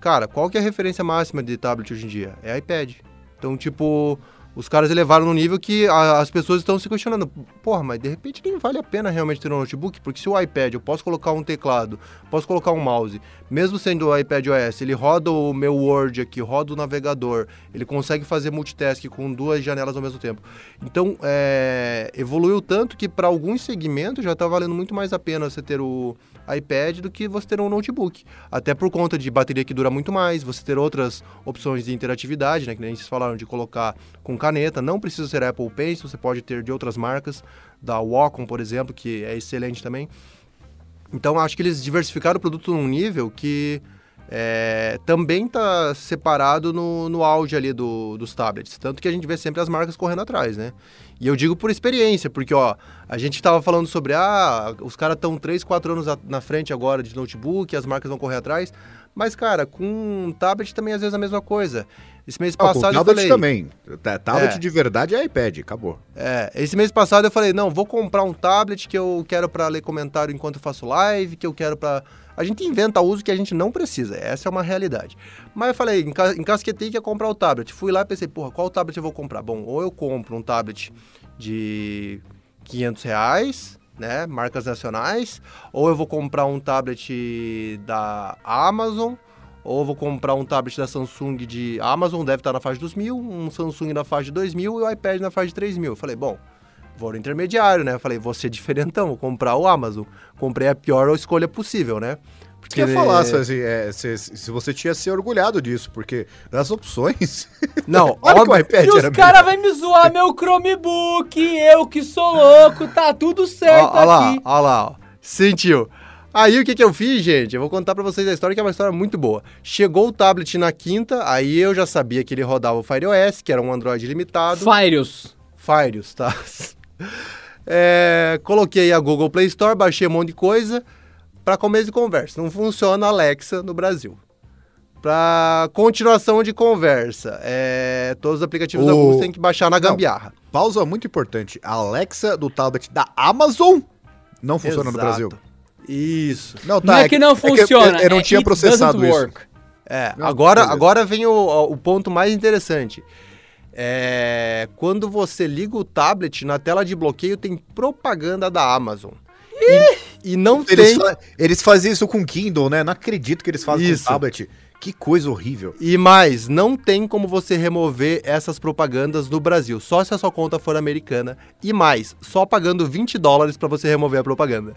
cara, qual que é a referência máxima de tablet hoje em dia? É iPad. Então, tipo, os caras elevaram no nível que a- as pessoas estão se questionando, porra, mas de repente nem vale a pena realmente ter um notebook, porque se o iPad eu posso colocar um teclado, posso colocar um mouse, mesmo sendo o iPad OS, ele roda o meu Word aqui, roda o navegador, ele consegue fazer multitask com duas janelas ao mesmo tempo. Então, é, evoluiu tanto que para alguns segmentos já está valendo muito mais a pena você ter o iPad do que você ter um notebook. Até por conta de bateria que dura muito mais, você ter outras opções de interatividade, né? Que nem vocês falaram de colocar com caneta. Não precisa ser Apple Pencil, você pode ter de outras marcas, da Wacom, por exemplo, que é excelente também. Então acho que eles diversificaram o produto num nível que é, também está separado no, no auge ali do- dos tablets. Tanto que a gente vê sempre as marcas correndo atrás, né? E eu digo por experiência, porque ó, a gente estava falando sobre ah, os caras estão 3, 4 anos na frente agora de notebook, as marcas vão correr atrás. Mas, cara, com tablet também às vezes é a mesma coisa. Esse mês Ah, passado eu tablet falei, também. Ta- Tablet É. de verdade é iPad, acabou. é, esse mês passado eu falei, não, vou comprar um tablet que eu quero para ler comentário enquanto eu faço live, que eu quero para A gente inventa uso que a gente não precisa, essa é uma realidade. Mas eu falei, enca- encasquetei que ia comprar o tablet. Fui lá e pensei, porra, qual tablet eu vou comprar? Bom, ou eu compro um tablet de 500 reais, né, marcas nacionais, ou eu vou comprar um tablet da Amazon, ou eu vou comprar um tablet da Samsung de Amazon, deve estar na faixa dos mil, um Samsung na faixa de dois mil e o iPad na faixa de três mil. Eu falei, bom, vou no intermediário, né? Eu falei, vou ser (laughs) diferentão, vou comprar o Amazon. Comprei a pior escolha possível, né? Porque... Quer falar se, assim, é, se, se você tinha se orgulhado disso, porque das opções. (laughs) Não, (laughs) Olha que o óbvio- iPad E os caras vão me zoar meu Chromebook, eu que sou louco, tá tudo certo Ó, ó lá, aqui. ó lá, ó. Sentiu. Aí o que que eu fiz, gente? Eu vou contar pra vocês a história, que é uma história muito boa. Chegou o tablet na quinta, aí eu já sabia que ele rodava o Fire OS, que era um Android limitado. Firius. Fireus, tá? (laughs) É, coloquei a Google Play Store, baixei um monte de coisa para começo de conversa. Não funciona a Alexa no Brasil. Para continuação de conversa, é, todos os aplicativos da O- Google tem que baixar na Não. gambiarra. Pausa muito importante. A Alexa do tablet da Amazon não funciona no Exato. Brasil. Isso. Não, não é que não funciona, eu, eu não é tinha processado isso. work. É, Não, agora, beleza. agora vem o, o ponto mais interessante. É, quando você liga o tablet, na tela de bloqueio tem propaganda da Amazon. E, e não Eles, tem. fa- eles faziam isso com Kindle, né? Não acredito que eles fazem Isso. com tablet. Que coisa horrível. E mais, não tem como você remover essas propagandas no Brasil, só se a sua conta for americana. E mais, só pagando 20 dólares para você remover a propaganda.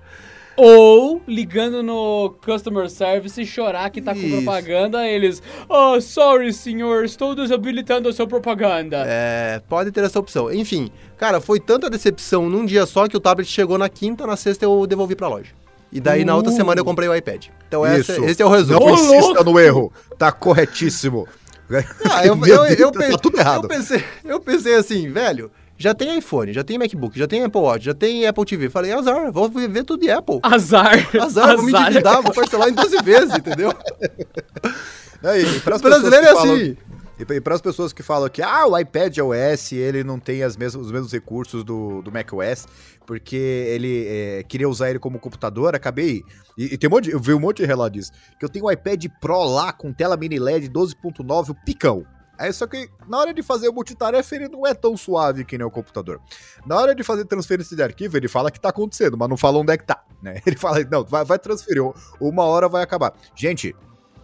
Ou ligando no customer service e chorar que tá com Isso. propaganda, eles. Oh, sorry, senhor, estou desabilitando a sua propaganda. É, pode ter essa opção. Enfim, cara, foi tanta decepção num dia só que o tablet chegou na quinta, na sexta eu devolvi pra loja. E daí na outra Uh. semana eu comprei o iPad. Então essa- Isso. esse é o resumo. Não insista no erro. Tá corretíssimo. Ah, eu, (laughs) eu, eu pe- tá tudo errado. Eu pensei, eu pensei assim, velho, Já tem iPhone, já tem MacBook, já tem Apple Watch, já tem Apple TV. Falei, azar, vou ver tudo de Apple. Azar. Azar, vou me endividar, vou parcelar em 12 vezes, entendeu? (laughs) Pras O brasileiro pessoas é que assim. E, e para as pessoas que falam que ah, o iPad OS ele não tem as mesmas, os mesmos recursos do, do macOS, porque ele é, queria usar ele como computador, acabei. E, e tem um monte, de- eu vi um monte de relato disso. Que eu tenho um iPad Pro lá com tela mini LED 12.9, o picão. Aí só que na hora de fazer o multitarefa ele não é tão suave que nem o computador. Na hora de fazer transferência de arquivo, ele fala que tá acontecendo, mas não fala onde é que tá, né? (laughs) Ele fala, não, vai, vai transferir, uma hora vai acabar. Gente,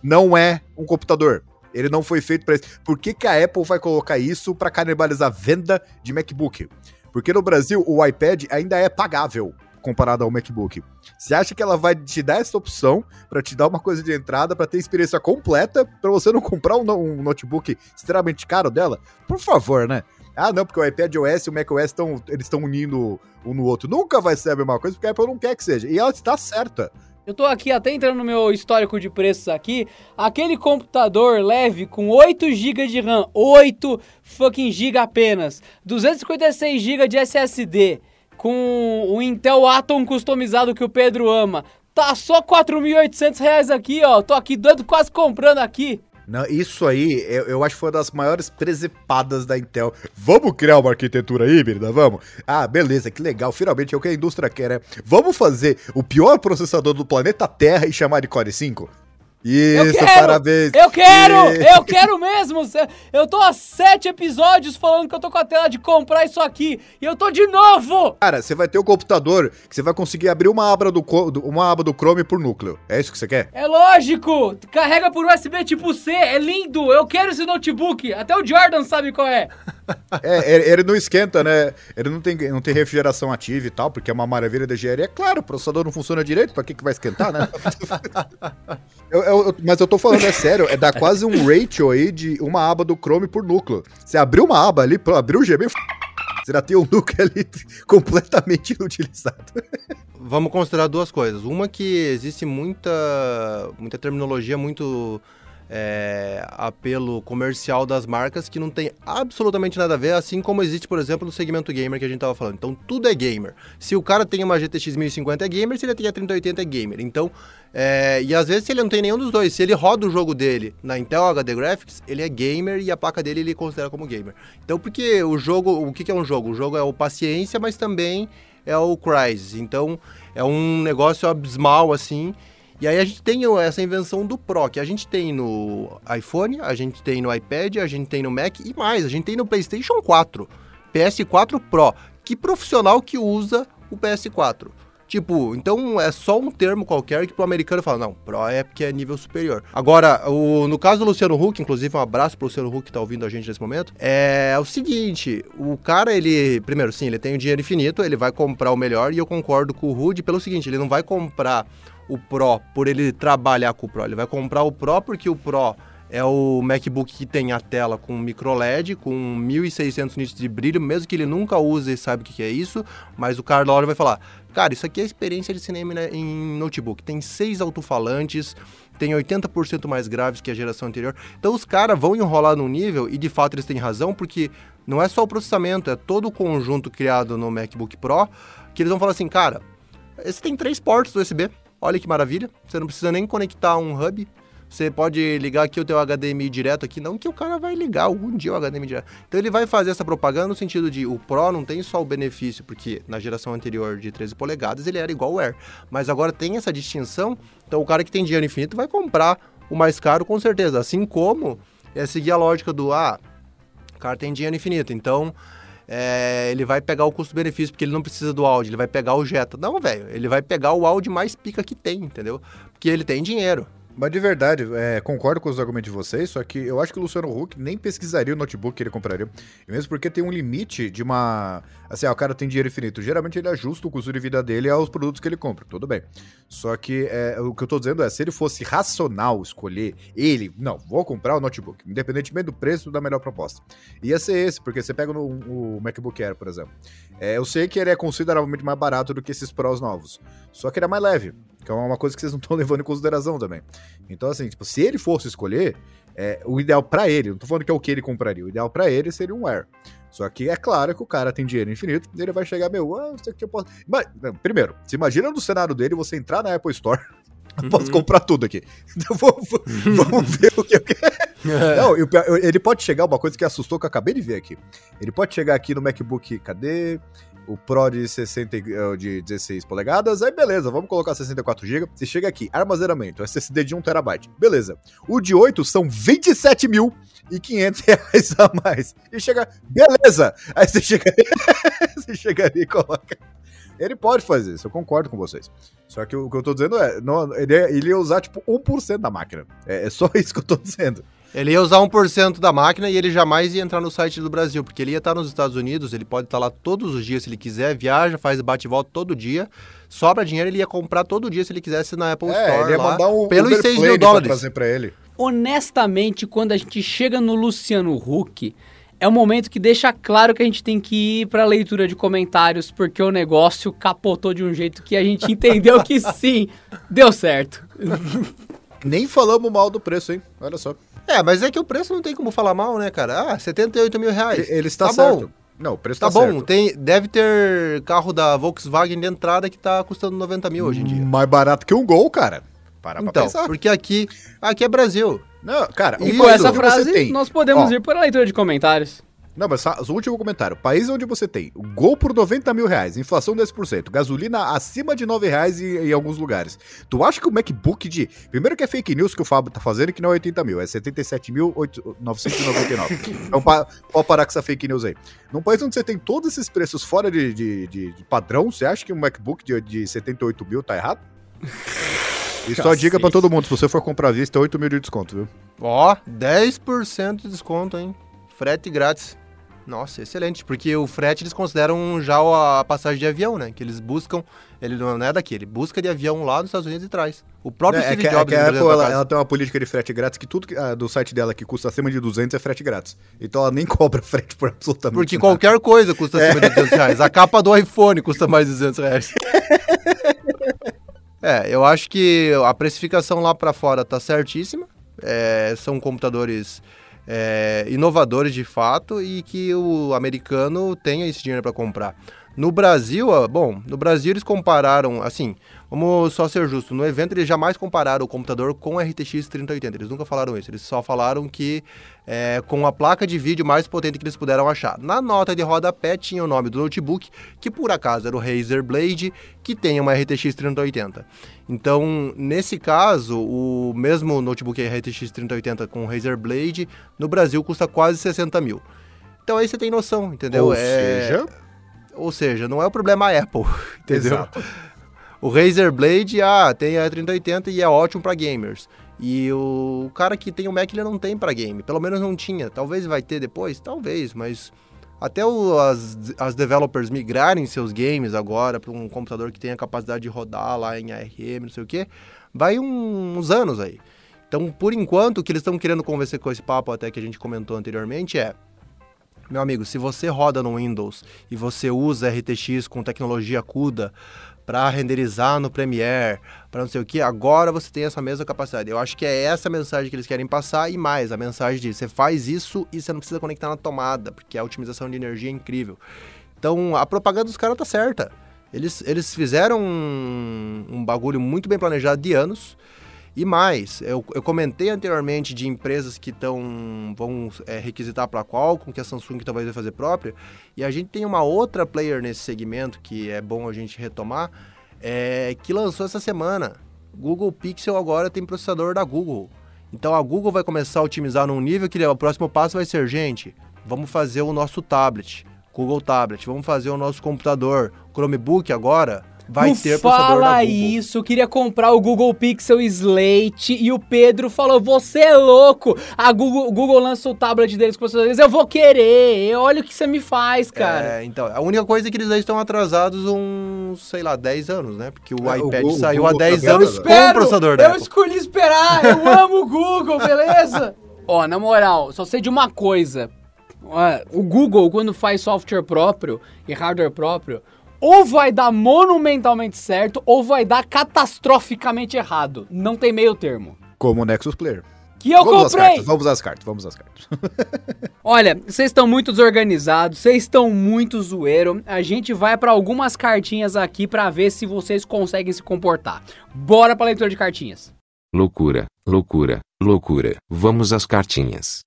não é um computador. Ele não foi feito para isso. Por que, que a Apple vai colocar isso para canibalizar venda de MacBook? Porque no Brasil o iPad ainda é pagável comparado ao MacBook. Você acha que ela vai te dar essa opção para te dar uma coisa de entrada para ter experiência completa para você não comprar um, um notebook extremamente caro dela? Por favor, né? Ah, não, porque o iPad OS e o macOS estão eles estão unindo um no outro. Nunca vai ser a mesma coisa, porque a Apple não quer que seja. E ela está certa. Eu tô aqui até entrando no meu histórico de preços aqui. Aquele computador leve com 8 GB de RAM, 8 fucking GB apenas, 256 GB de SSD, com o Intel Atom customizado que o Pedro ama. Tá só 4.800 reais aqui, ó. Tô aqui doido, quase comprando aqui. Não, isso aí, eu, eu acho que foi uma das maiores presepadas da Intel. Vamos criar uma arquitetura híbrida, vamos? Ah, beleza, que legal. Finalmente é o que a indústria quer, né? Vamos fazer o pior processador do planeta Terra e chamar de Core 5? Isso, quero! parabéns. Eu quero! Eu quero mesmo! Eu tô há sete episódios falando que eu tô com a tela de comprar isso aqui. E eu tô de novo! Cara, você vai ter um computador que você vai conseguir abrir uma aba do, uma aba do Chrome por núcleo. É isso que você quer? É lógico! Carrega por USB tipo C, é lindo! Eu quero esse notebook! Até o Jordan sabe qual é! É, ele, ele não esquenta, né? Ele não tem, não tem refrigeração ativa e tal, porque é uma maravilha da engenharia. É claro, o processador não funciona direito, pra que, que vai esquentar, né? (laughs) Eu- eu- mas eu tô falando, é sério, é dar quase um ratio aí de uma aba do Chrome por núcleo. Você abriu uma aba ali, abriu o GB, você já tem um núcleo ali (laughs) completamente inutilizado. Vamos considerar duas coisas. Uma que existe muita, muita terminologia, muito é, apelo comercial das marcas que não tem absolutamente nada a ver, assim como existe, por exemplo, no segmento gamer que a gente tava falando. Então, tudo é gamer. Se o cara tem uma GTX 1050 é gamer, se ele tem a 3080 é gamer. Então, é, e às vezes se ele não tem nenhum dos dois, se ele roda o jogo dele na Intel HD Graphics, ele é gamer e a placa dele ele considera como gamer. Então, porque o jogo, o que que é um jogo? O jogo é o paciência, mas também é o Crysis. Então, é um negócio abismal, assim. E aí a gente tem essa invenção do Pro, que a gente tem no iPhone, a gente tem no iPad, a gente tem no Mac e mais, a gente tem no PlayStation 4, PS4 Pro. Que profissional que usa o PS4? Tipo, então é só um termo qualquer que pro americano fala, não, Pro é porque é nível superior. Agora, o- no caso do Luciano Huck, inclusive um abraço pro Luciano Huck que tá ouvindo a gente nesse momento, é o seguinte, o cara, ele, primeiro, sim, ele tem o dinheiro infinito, ele vai comprar o melhor, e eu concordo com o Rude pelo seguinte, ele não vai comprar o Pro por ele trabalhar com o Pro, ele vai comprar o Pro porque o Pro é o MacBook que tem a tela com micro LED, com 1600 nits de brilho, mesmo que ele nunca use e sabe o que é isso, mas o hora vai falar, cara, isso aqui é experiência de cinema né, em notebook, tem seis alto-falantes, tem 80% mais graves que a geração anterior, então os caras vão enrolar num nível, e de fato eles têm razão, porque não é só o processamento, é todo o conjunto criado no MacBook Pro, que eles vão falar assim, cara, esse tem três portos USB. Olha que maravilha. Você não precisa nem conectar um hub. Você pode ligar aqui o teu HDMI direto aqui, não que o cara vai ligar algum dia o HDMI direto. Então ele vai fazer essa propaganda no sentido de o Pro não tem só o benefício, porque na geração anterior de 13 polegadas ele era igual o Air. Mas agora tem essa distinção, então o cara que tem dinheiro infinito vai comprar o mais caro com certeza. Assim como é seguir a lógica do, ah, o cara tem dinheiro infinito, então é, ele vai pegar o custo-benefício, porque ele não precisa do áudio, ele vai pegar o Jetta. Não, velho, ele vai pegar o áudio mais pica que tem, entendeu? Porque ele tem dinheiro. Mas de verdade, é, concordo com os argumentos de vocês, só que eu acho que o Luciano Huck nem pesquisaria o notebook que ele compraria. E mesmo porque tem um limite de uma. Assim, ah, o cara tem dinheiro infinito. Geralmente ele ajusta o custo de vida dele aos produtos que ele compra, tudo bem. Só que é, o que eu tô dizendo é, se ele fosse racional escolher ele, não, vou comprar o notebook, independentemente do preço da melhor proposta. Ia ser esse, porque você pega no, o MacBook Air, por exemplo. É, eu sei que ele é consideravelmente mais barato do que esses Pros novos. Só que ele é mais leve. Que é uma coisa que vocês não estão (laughs) levando em consideração também. Então, assim, tipo, se ele fosse escolher, é, o ideal pra ele, não tô falando que é o que ele compraria, o ideal pra ele seria um Air. Só que é claro que o cara tem dinheiro infinito, ele vai chegar, meu, ah, isso aqui eu posso. Mas, não, primeiro, se imagina no cenário dele você entrar na Apple Store. (laughs) Eu posso comprar tudo aqui. (laughs) Então vamos, vamos ver o que eu quero. Não, e o pior, eu- ele pode chegar, uma coisa que assustou que eu acabei de ver aqui. Ele pode chegar aqui no MacBook, cadê? O Pro de, 60, e- eh, de 16 polegadas, aí beleza, vamos colocar 64 GB. Você chega aqui, armazenamento, SSD de 1 TB, beleza. O de 8 são 27.500 reais a mais. E chega, beleza. Aí você chega, (laughs) você chega ali e coloca. Ele pode fazer isso, eu concordo com vocês. Só que o que eu tô dizendo é, não, ele, ele ia usar tipo 1% da máquina. É, é só (laughs) isso que eu tô dizendo. Ele ia usar 1% da máquina e ele jamais ia entrar no site do Brasil, porque ele ia estar nos Estados Unidos, ele pode estar lá todos os dias se ele quiser, viaja, faz bate e volta todo dia, sobra dinheiro, ele ia comprar todo dia se ele quisesse na Apple é, Store ele ia lá, mandar um pelos Uber 6 Plane mil pra dólares. trazer pra ele. Honestamente, quando a gente chega no Luciano Huck, é um momento que deixa claro que a gente tem que ir pra leitura de comentários, porque o negócio capotou de um jeito que a gente entendeu que sim, deu certo. (laughs) Nem falamos mal do preço, hein? Olha só. É, mas é que o preço não tem como falar mal, né, cara? Ah, 78 mil reais. Ele, está tá certo. bom. Não, o preço Tá, tá, bom, certo. tem, deve ter carro da Volkswagen de entrada que tá custando 90 mil hoje em dia. Mais barato que um gol, cara. Para pra Então, pensar. porque aqui, aqui é Brasil. Não, cara, E Com país essa frase, nós podemos Ó, ir para a leitura de comentários. Não, mas só, último comentário. País onde você tem gol por 90 mil reais, inflação 10%, gasolina acima de 9 reais em, em alguns lugares. Tu acha que o MacBook de. Primeiro que é fake news que o Fábio tá fazendo, que não é 80 mil, é 77.999. (laughs) então pa- pode parar com essa fake news aí. Num país onde você tem todos esses preços fora de, de- de- de padrão, você acha que um MacBook de, de 78 mil tá errado? E só Cacete. dica pra todo mundo, se você for comprar à vista, é 8 mil de desconto, viu? Ó, 10% de desconto, hein? Frete grátis. Nossa, excelente, porque o frete eles consideram já a passagem de avião, né? Que eles buscam, ele não é daqui, ele busca de avião lá nos Estados Unidos e traz. O próprio É, é Steve é Jobs que a Apple ela, ela tem uma política de frete grátis que tudo que- ah, do site dela que custa acima de 200 é frete grátis. Então ela nem (laughs) cobra frete por absolutamente Porque nada. qualquer coisa custa acima de 200 reais. A capa do iPhone custa mais de 200 reais. (laughs) É, eu acho que a precificação lá pra fora tá certíssima. É, são computadores é, inovadores de fato e que o americano tenha esse dinheiro para comprar. No Brasil, bom, no Brasil eles compararam, assim, vamos só ser justo, no evento eles jamais compararam o computador com o RTX 3080, eles nunca falaram isso, eles só falaram que é, com a placa de vídeo mais potente que eles puderam achar. Na nota de rodapé tinha o nome do notebook, que por acaso era o Razer Blade, que tem uma RTX 3080. Então, nesse caso, o mesmo notebook RTX 3080 com Razer Blade, no Brasil custa quase 60 mil. Então aí você tem noção, entendeu? Ou É- seja, ou seja, não é o problema a Apple, (laughs) entendeu? Exato. O Razer Blade, ah, tem a 3080 e é ótimo para gamers. E o cara que tem o Mac, ele não tem para game. Pelo menos não tinha. Talvez vai ter depois? Talvez, mas até o- as, as developers migrarem seus games agora para um computador que tenha capacidade de rodar lá em ARM, não sei o que, vai um- uns anos aí. Então, por enquanto, o que eles estão querendo convencer com esse papo até que a gente comentou anteriormente é meu amigo, se você roda no Windows e você usa RTX com tecnologia CUDA para renderizar no Premiere, para não sei o que, agora você tem essa mesma capacidade. Eu acho que é essa a mensagem que eles querem passar e mais, a mensagem de você faz isso e você não precisa conectar na tomada, porque a otimização de energia é incrível. Então, a propaganda dos caras tá certa. Eles, eles fizeram um, um bagulho muito bem planejado de anos. E mais, eu, eu comentei anteriormente de empresas que estão vão é, requisitar para a Qualcomm, que a Samsung talvez vai fazer própria, e a gente tem uma outra player nesse segmento que é bom a gente retomar, é, que lançou essa semana. Google Pixel agora tem processador da Google. Então a Google vai começar a otimizar num nível que o próximo passo vai ser, gente, vamos fazer o nosso tablet, Google Tablet, vamos fazer o nosso computador, Chromebook agora vai não ter processador fala isso, eu queria comprar o Google Pixel Slate e o Pedro falou, você é louco, a Google, o Google lança o tablet deles com processadores, eu vou querer, olha o que você me faz, cara. É, então, a única coisa é que eles aí estão atrasados uns, sei lá, 10 anos, né? Porque o É, o iPad Google- saiu o há Google 10 tá anos vendo? com o processador da eu Apple. escolhi esperar, eu (laughs) amo o Google, beleza? Ó, na moral, só sei de uma coisa, o Google, quando faz software próprio e hardware próprio, ou vai dar monumentalmente certo ou vai dar catastroficamente errado. Não tem meio termo. Como o Nexus Player. Que eu vamos às comprei! cartas, vamos às cartas, vamos às cartas. (laughs) Olha, vocês estão muito desorganizados, vocês estão muito zoeiro. A gente vai pra algumas cartinhas aqui pra ver se vocês conseguem se comportar. Bora pra leitura de cartinhas. Loucura, loucura, loucura. Vamos às cartinhas.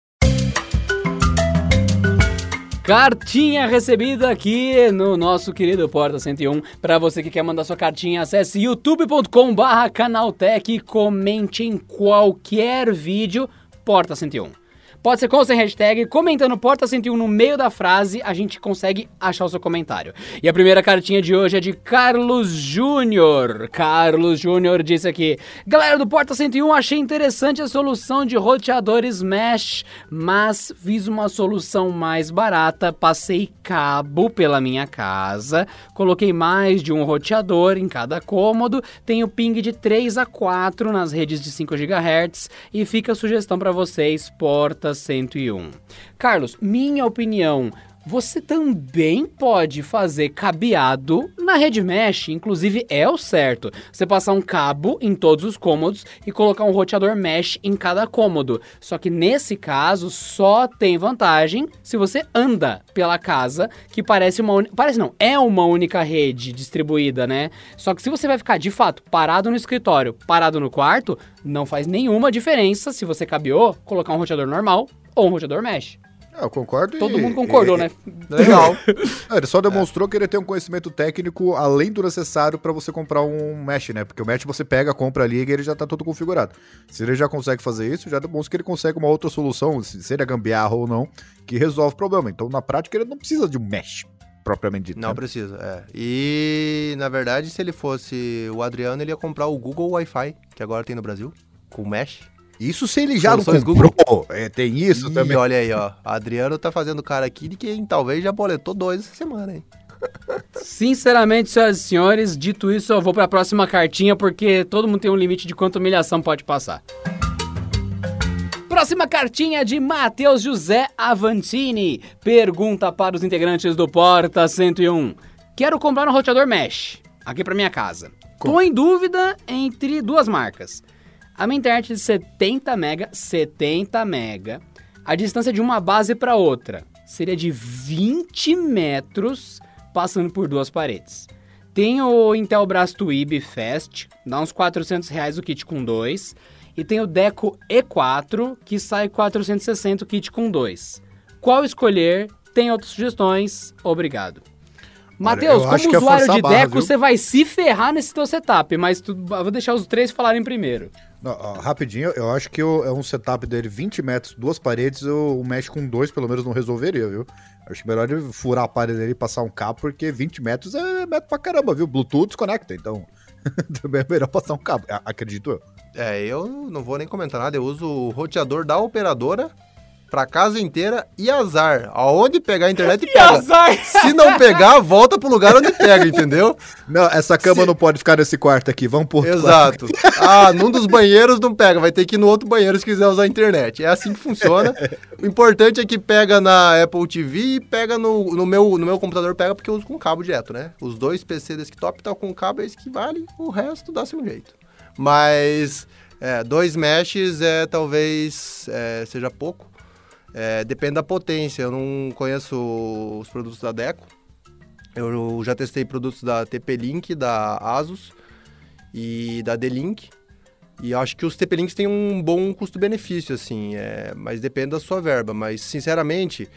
Cartinha recebida aqui no nosso querido Porta 101. Para você que quer mandar sua cartinha, acesse youtube.com/barra canaltech e comente em qualquer vídeo Porta 101. Pode ser com ou sem hashtag, comentando Porta 101 no meio da frase, a gente consegue achar o seu comentário. E a primeira cartinha de hoje é de Carlos Júnior. Carlos Júnior disse aqui: Galera do Porta 101, achei interessante a solução de roteadores mesh, mas fiz uma solução mais barata. Passei cabo pela minha casa, coloquei mais de um roteador em cada cômodo, tenho ping de 3 a 4 nas redes de 5 GHz e fica a sugestão para vocês, Porta 101. Carlos, minha opinião, você também pode fazer cabeado na rede mesh, inclusive é o certo. Você passar um cabo em todos os cômodos e colocar um roteador mesh em cada cômodo. Só que nesse caso só tem vantagem se você anda pela casa, que parece uma uni- parece não, é uma única rede distribuída, né? Só que se você vai ficar de fato parado no escritório, parado no quarto, não faz nenhuma diferença se você cabeou colocar um roteador normal ou um roteador mesh. É, eu concordo Todo e- mundo concordou, e- né? Legal. (laughs) É, ele só demonstrou que ele tem um conhecimento técnico além do necessário pra você comprar um mesh, né? Porque o mesh você pega, compra ali e ele já tá todo configurado. Se ele já consegue fazer isso, já demonstra que ele consegue uma outra solução, se se ele é gambiarra ou não, que resolve o problema. Então, na prática, ele não precisa de um mesh propriamente dito. Não né? precisa, é. E, na verdade, se ele fosse o Adriano, ele ia comprar o Google Wi-Fi, que agora tem no Brasil, com Mesh. Isso se ele já não Soluções comprou. É, tem isso Ih, também. olha aí, ó. Adriano tá fazendo cara aqui de quem talvez já boletou dois essa semana, hein? Sinceramente, senhoras e senhores, dito isso, eu vou pra próxima cartinha porque todo mundo tem um limite de quanto humilhação pode passar. Próxima cartinha de Matheus José Avantini. Pergunta para os integrantes do Porta 101. Quero comprar um roteador mesh aqui pra minha casa. Tô em dúvida entre duas marcas. A minha internet de 70 mega, 70 mega. A distância de uma base para outra seria de 20 metros passando por duas paredes. Tem o Intelbras Twib Fast, dá uns 400 reais o kit com dois. E tem o Deco E4, que sai 460 o kit com dois. Qual escolher? Tem outras sugestões? Obrigado. Matheus, como é usuário de barra, Deco, viu? você vai se ferrar nesse teu setup, mas tu- vou deixar os três falarem primeiro. Não, ó, rapidinho, eu acho que o- é um setup dele 20 metros, duas paredes, o, o mesh com dois pelo menos não resolveria, viu? Acho melhor ele furar a parede dele e passar um cabo, porque 20 metros é metro pra caramba, viu? Bluetooth desconecta, então (laughs) também é melhor passar um cabo, acredito eu. É, eu não vou nem comentar nada, eu uso o roteador da operadora pra casa inteira e azar. Aonde pegar a internet, pega. azar! Se não pegar, volta pro lugar onde pega, entendeu? Não, essa cama Se- não pode ficar nesse quarto aqui, vamos por Exato. (laughs) Ah, num dos banheiros não pega, vai ter que ir no outro banheiro se quiser usar a internet. É assim que funciona. O importante é que pega na Apple TV e pega no, no, meu, no meu computador, pega porque eu uso com cabo direto, né? Os dois PC desktop tá com cabo, é isso que vale, o resto dá-se um jeito. Mas é, dois meshes é talvez é, seja pouco. É, depende da potência. Eu não conheço os produtos da Deco. Eu já testei produtos da TP-Link, da Asus e da D-Link. E acho que os TP-Links têm um bom custo-benefício, assim, é, mas depende da sua verba. Mas, sinceramente,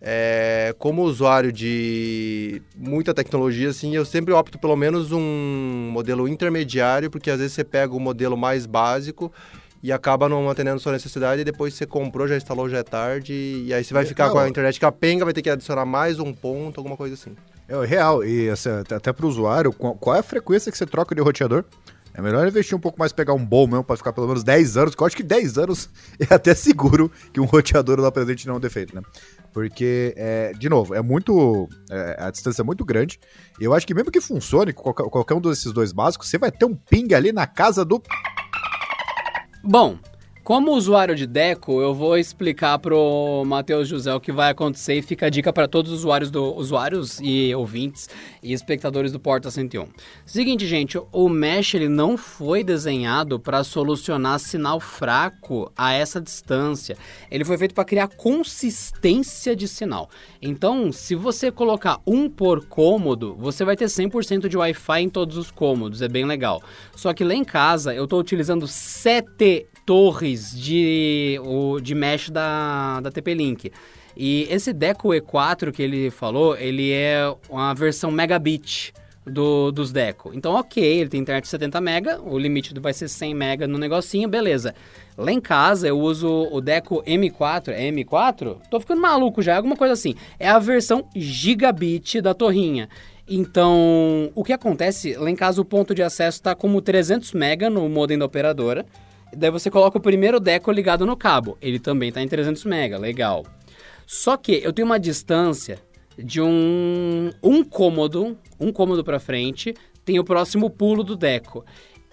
é, como usuário de muita tecnologia, assim, eu sempre opto pelo menos um modelo intermediário, porque às vezes você pega o modelo mais básico e acaba não atendendo sua necessidade, e depois você comprou, já instalou, já é tarde, e aí você vai ficar Não, com a internet capenga, vai ter que adicionar mais um ponto, alguma coisa assim. É real, e assim, até- até pro usuário, qual, é a frequência que você troca de roteador? É melhor investir um pouco mais, pegar um bom mesmo, pra ficar pelo menos 10 anos, que eu acho que 10 anos (laughs) é até seguro que um roteador lá presente não é um defeito, né? Porque, é, de novo, é muito. é, a distância é muito grande. E eu acho que mesmo que funcione com qualquer, qualquer um desses dois básicos, você vai ter um ping ali na casa do. Bom, Como usuário de Deco, eu vou explicar pro Matheus José o que vai acontecer e fica a dica para todos os usuários do usuários e ouvintes e espectadores do Porta 101. Seguinte, gente, o mesh ele não foi desenhado para solucionar sinal fraco a essa distância. Ele foi feito para criar consistência de sinal. Então, se você colocar um por cômodo, você vai ter 100% de Wi-Fi em todos os cômodos, é bem legal. Só que lá em casa eu estou utilizando 7 torres de, o, de mesh da, da TP-Link. E esse Deco E4 que ele falou, ele é uma versão megabit do, dos Deco. Então, ok, ele tem internet de 70 mega, o limite vai ser 100 mega no negocinho, beleza. Lá em casa eu uso o Deco M4, é M4? Tô ficando maluco já, é alguma coisa assim. É a versão gigabit da torrinha. Então, o que acontece, lá em casa o ponto de acesso está como 300 mega no modem da operadora. Daí você coloca o primeiro Deco ligado no cabo. Ele também está em 300 mega, legal. Só que eu tenho uma distância de um, um cômodo, um cômodo para frente, tem o próximo pulo do Deco.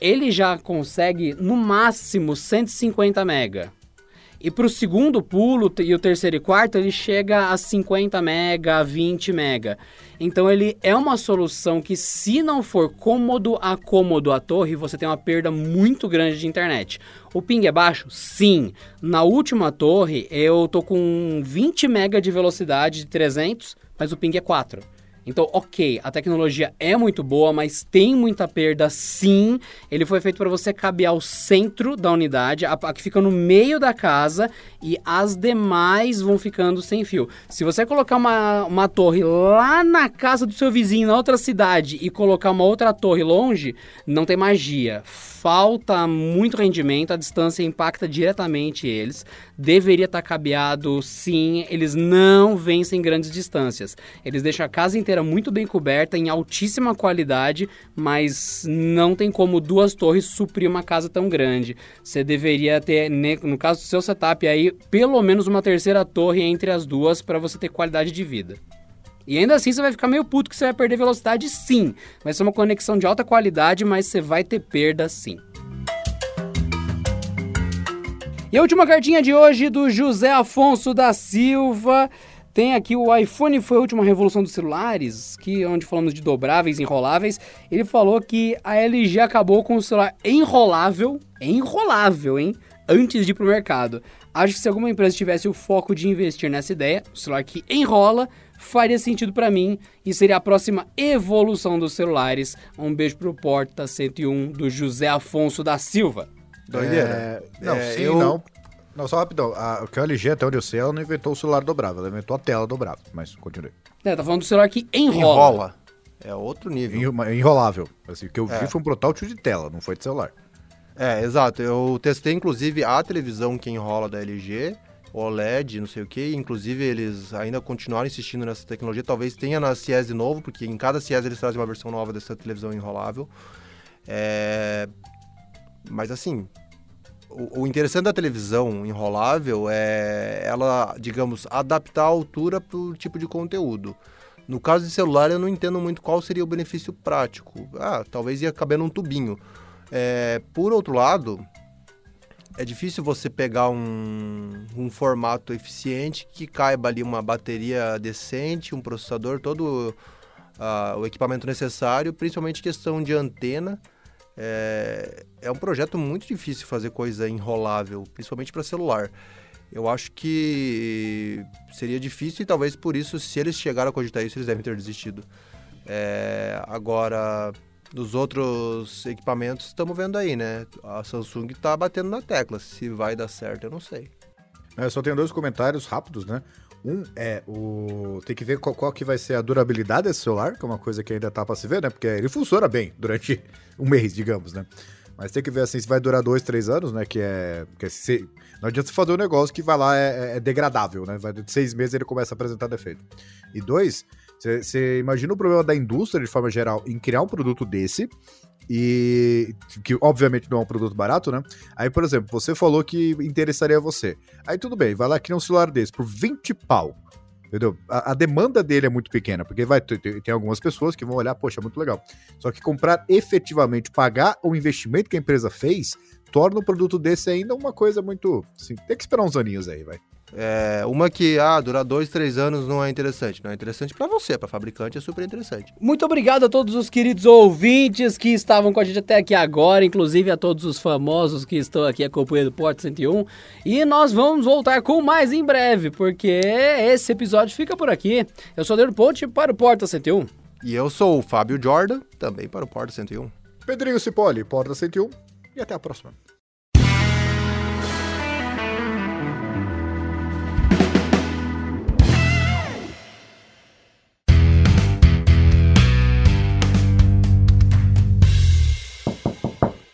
Ele já consegue no máximo 150 mega. E para o segundo pulo e o terceiro e quarto, ele chega a 50 mega, 20 mega. Então ele é uma solução que, se não for cômodo a cômodo a torre, você tem uma perda muito grande de internet. O ping é baixo? Sim. Na última torre, eu tô com 20 mega de velocidade de 300, mas o ping é 4. Então, ok, a tecnologia é muito boa, mas tem muita perda sim. Ele foi feito para você cabear o centro da unidade, a, a, que fica no meio da casa, e as demais vão ficando sem fio. Se você colocar uma, uma torre lá na casa do seu vizinho, na outra cidade, e colocar uma outra torre longe, não tem magia falta muito rendimento, a distância impacta diretamente eles. Deveria estar cabeado, sim. Eles não vencem grandes distâncias. Eles deixam a casa inteira muito bem coberta, em altíssima qualidade, mas não tem como duas torres suprir uma casa tão grande. Você deveria ter, no caso do seu setup aí, pelo menos uma terceira torre entre as duas para você ter qualidade de vida. E ainda assim você vai ficar meio puto que você vai perder velocidade sim. Vai ser uma conexão de alta qualidade, mas você vai ter perda sim. E a última cartinha de hoje do José Afonso da Silva. Tem aqui o iPhone foi a última revolução dos celulares, que onde falamos de dobráveis, enroláveis. Ele falou que a LG acabou com o celular enrolável, enrolável, hein? Antes de ir pro mercado. Acho que se alguma empresa tivesse o foco de investir nessa ideia, o celular que enrola, faria sentido para mim e seria a próxima evolução dos celulares. Um beijo pro Porta 101 do José Afonso da Silva. Doideira. É, não, é, sim, eu... não. Não, só rapidão. A, o LG, até onde eu sei, ela não inventou o celular dobrável, ela inventou a tela dobrável. Mas continue. É, tá falando do celular que enrola. Enrola. É outro nível. Enrolável. Assim, o que eu vi é. foi um protótipo de tela, não foi de celular. É, exato. Eu testei, inclusive, a televisão que enrola da LG OLED, não sei o que. Inclusive, eles ainda continuaram insistindo nessa tecnologia. Talvez tenha na CIES de novo, porque em cada CIES eles trazem uma versão nova dessa televisão enrolável. É... Mas assim, o, o, interessante da televisão enrolável é ela, digamos, adaptar a altura para o tipo de conteúdo. No caso de celular, eu não entendo muito qual seria o benefício prático. Ah, talvez ia caber num tubinho. É, por outro lado, é difícil você pegar um, um formato eficiente que caiba ali uma bateria decente, um processador, todo uh, o equipamento necessário, principalmente questão de antena. É, é um projeto muito difícil fazer coisa enrolável, principalmente para celular. Eu acho que seria difícil e talvez por isso, se eles chegaram a cogitar isso, eles devem ter desistido. É, agora, dos outros equipamentos, estamos vendo aí, né? A Samsung está batendo na tecla. Se vai dar certo, eu não sei. Eu só tenho dois comentários rápidos, né? Um é o. Tem que ver qual, qual, que vai ser a durabilidade desse celular, que é uma coisa que ainda tá pra se ver, né? Porque ele funciona bem durante (laughs) um mês, digamos, né? Mas tem que ver assim se vai durar dois, três anos, né? Que é. Que é se... Não adianta você fazer um negócio que vai lá é, é degradável, né? Vai de seis meses ele começa a apresentar defeito. E dois, você imagina o problema da indústria, de forma geral, em criar um produto desse, e que obviamente não é um produto barato, né? Aí, por exemplo, você falou que interessaria você. Aí tudo bem, vai lá criar um celular desse por 20 pau. Entendeu? A, a demanda dele é muito pequena, porque vai ter, tem algumas pessoas que vão olhar, poxa, muito legal. Só que comprar efetivamente, pagar o investimento que a empresa fez, torna o produto desse ainda uma coisa muito. Assim, tem que esperar uns aninhos aí, vai. É, uma que, ah, durar dois, três anos não é interessante. Não é interessante para você, para fabricante é super interessante. Muito obrigado a todos os queridos ouvintes que estavam com a gente até aqui agora, inclusive a todos os famosos que estão aqui acompanhando o Porta 101. E nós vamos voltar com mais em breve, porque esse episódio fica por aqui. Eu sou o Leandro Ponte para o Porta 101. E eu sou o Fábio Jordan, também para o Porta 101. Pedrinho Cipoli, Porta 101. E até a próxima.